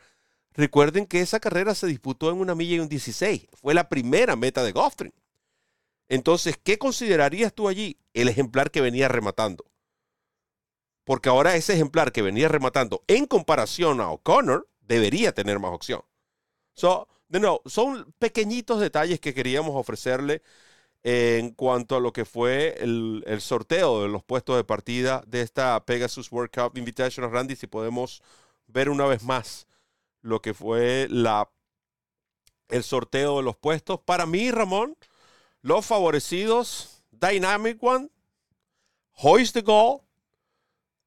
Recuerden que esa carrera se disputó en una milla y un 16. Fue la primera meta de Gulfstream. Entonces, ¿qué considerarías tú allí? El ejemplar que venía rematando. Porque ahora ese ejemplar que venía rematando en comparación a O'Connor debería tener más opción. So, de son pequeñitos detalles que queríamos ofrecerle en cuanto a lo que fue el, sorteo de los puestos de partida de esta Pegasus World Cup Invitational Randy. Si podemos ver una vez más lo que fue la, el sorteo de los puestos. Para mí, Ramón, los favorecidos, Dynamic One, Hoist the Goal,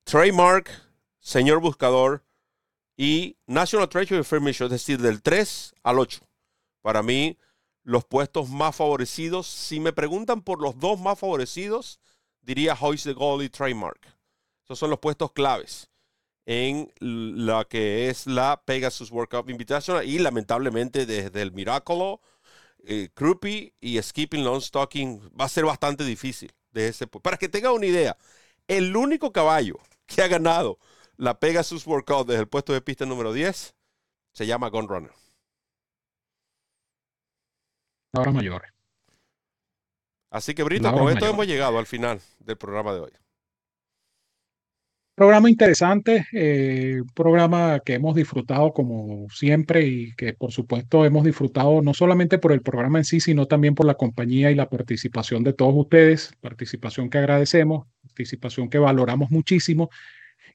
Trademark, Señor Buscador y National Treasure Information, es decir, del 3 al 8. Para mí, los puestos más favorecidos, si me preguntan por los dos más favorecidos, diría Hoist the Goal y Trademark. Esos son los puestos claves en la que es la Pegasus World Cup Invitational y lamentablemente desde el Miraculo, eh, y Skipping Long Stocking va a ser bastante difícil. De ese, para que tenga una idea, el único caballo que ha ganado la Pegasus World Cup desde el puesto de pista número 10 se llama Gun Runner. Ahora mayores. Así que Brito, con esto hemos llegado al final del programa de hoy. Programa interesante, eh, programa que hemos disfrutado como siempre y que por supuesto hemos disfrutado no solamente por el programa en sí, sino también por la compañía y la participación de todos ustedes, participación que agradecemos, participación que valoramos muchísimo.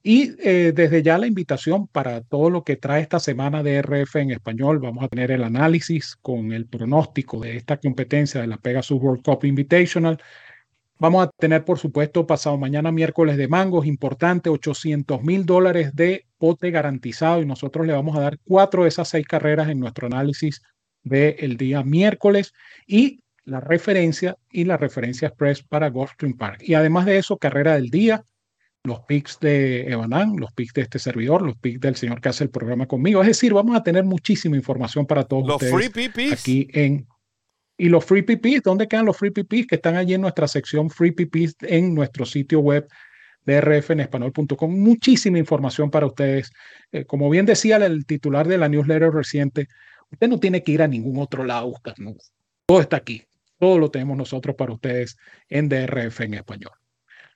Y eh, desde ya la invitación para todo lo que trae esta semana de RF en español, vamos a tener el análisis con el pronóstico de esta competencia de la Pegasus World Cup Invitational Vamos a tener, por supuesto, pasado mañana miércoles de mangos, importante, 800 mil dólares de pote garantizado y nosotros le vamos a dar cuatro de esas seis carreras en nuestro análisis del día miércoles y la referencia y la referencia express para Gulfstream Park. Y además de eso, carrera del día, los picks de Evanán, los picks de este servidor, los picks del señor que hace el programa conmigo. Es decir, vamos a tener muchísima información para todos los ustedes aquí en y los free PPs, ¿dónde quedan los free PPs? Que están allí en nuestra sección free PPs en nuestro sitio web drfenespanol.com. Muchísima información para ustedes. Eh, como bien decía el titular de la newsletter reciente, usted no tiene que ir a ningún otro lado a. Todo está aquí. Todo lo tenemos nosotros para ustedes en DRF en español.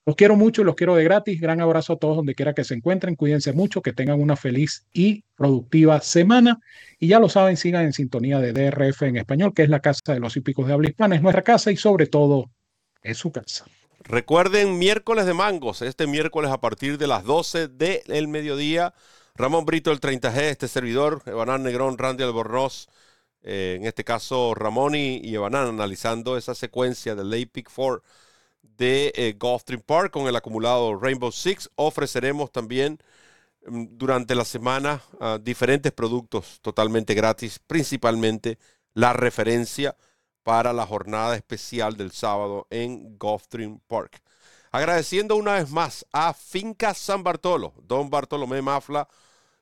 Los quiero mucho y los quiero de gratis. Gran abrazo a todos donde quiera que se encuentren. Cuídense mucho, que tengan una feliz y productiva semana. Y ya lo saben, sigan en sintonía de DRF en español, que es la casa de los hípicos de habla hispana. Es nuestra casa y sobre todo es su casa. Recuerden, miércoles de mangos, este miércoles a partir de las 12 del mediodía. Ramón Brito, el 30G, este servidor, Evanán Negrón, Randy Albornoz, eh, en este caso Ramón y, y Evanán, analizando esa secuencia del Lake Peak 4 de eh, Park con el acumulado Rainbow Six. Ofreceremos también mm, durante la semana uh, diferentes productos totalmente gratis, principalmente la referencia para la jornada especial del sábado en Gulfstream Park. Agradeciendo una vez más a Finca San Bartolo, Don Bartolomé Mafla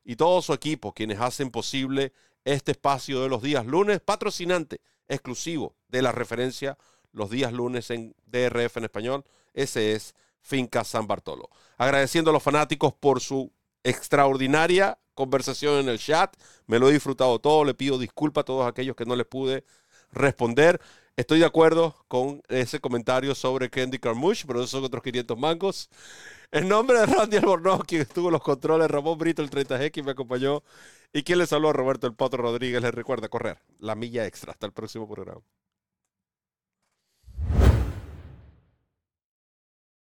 y todo su equipo, quienes hacen posible este espacio de los días lunes, patrocinante exclusivo de la referencia los días lunes en DRF en español. Ese es Finca San Bartolo. Agradeciendo a los fanáticos por su extraordinaria conversación en el chat. Me lo he disfrutado todo. Le pido disculpas a todos aquellos que no les pude responder. Estoy de acuerdo con ese comentario sobre Candy Carmush, pero esos son otros 500 mangos. En nombre de Randy Albornoz, quien estuvo en los controles, Ramón Brito, el 30G, quien me acompañó, y quien les habló, Roberto El Potro Rodríguez, les recuerda correr la milla extra. Hasta el próximo programa.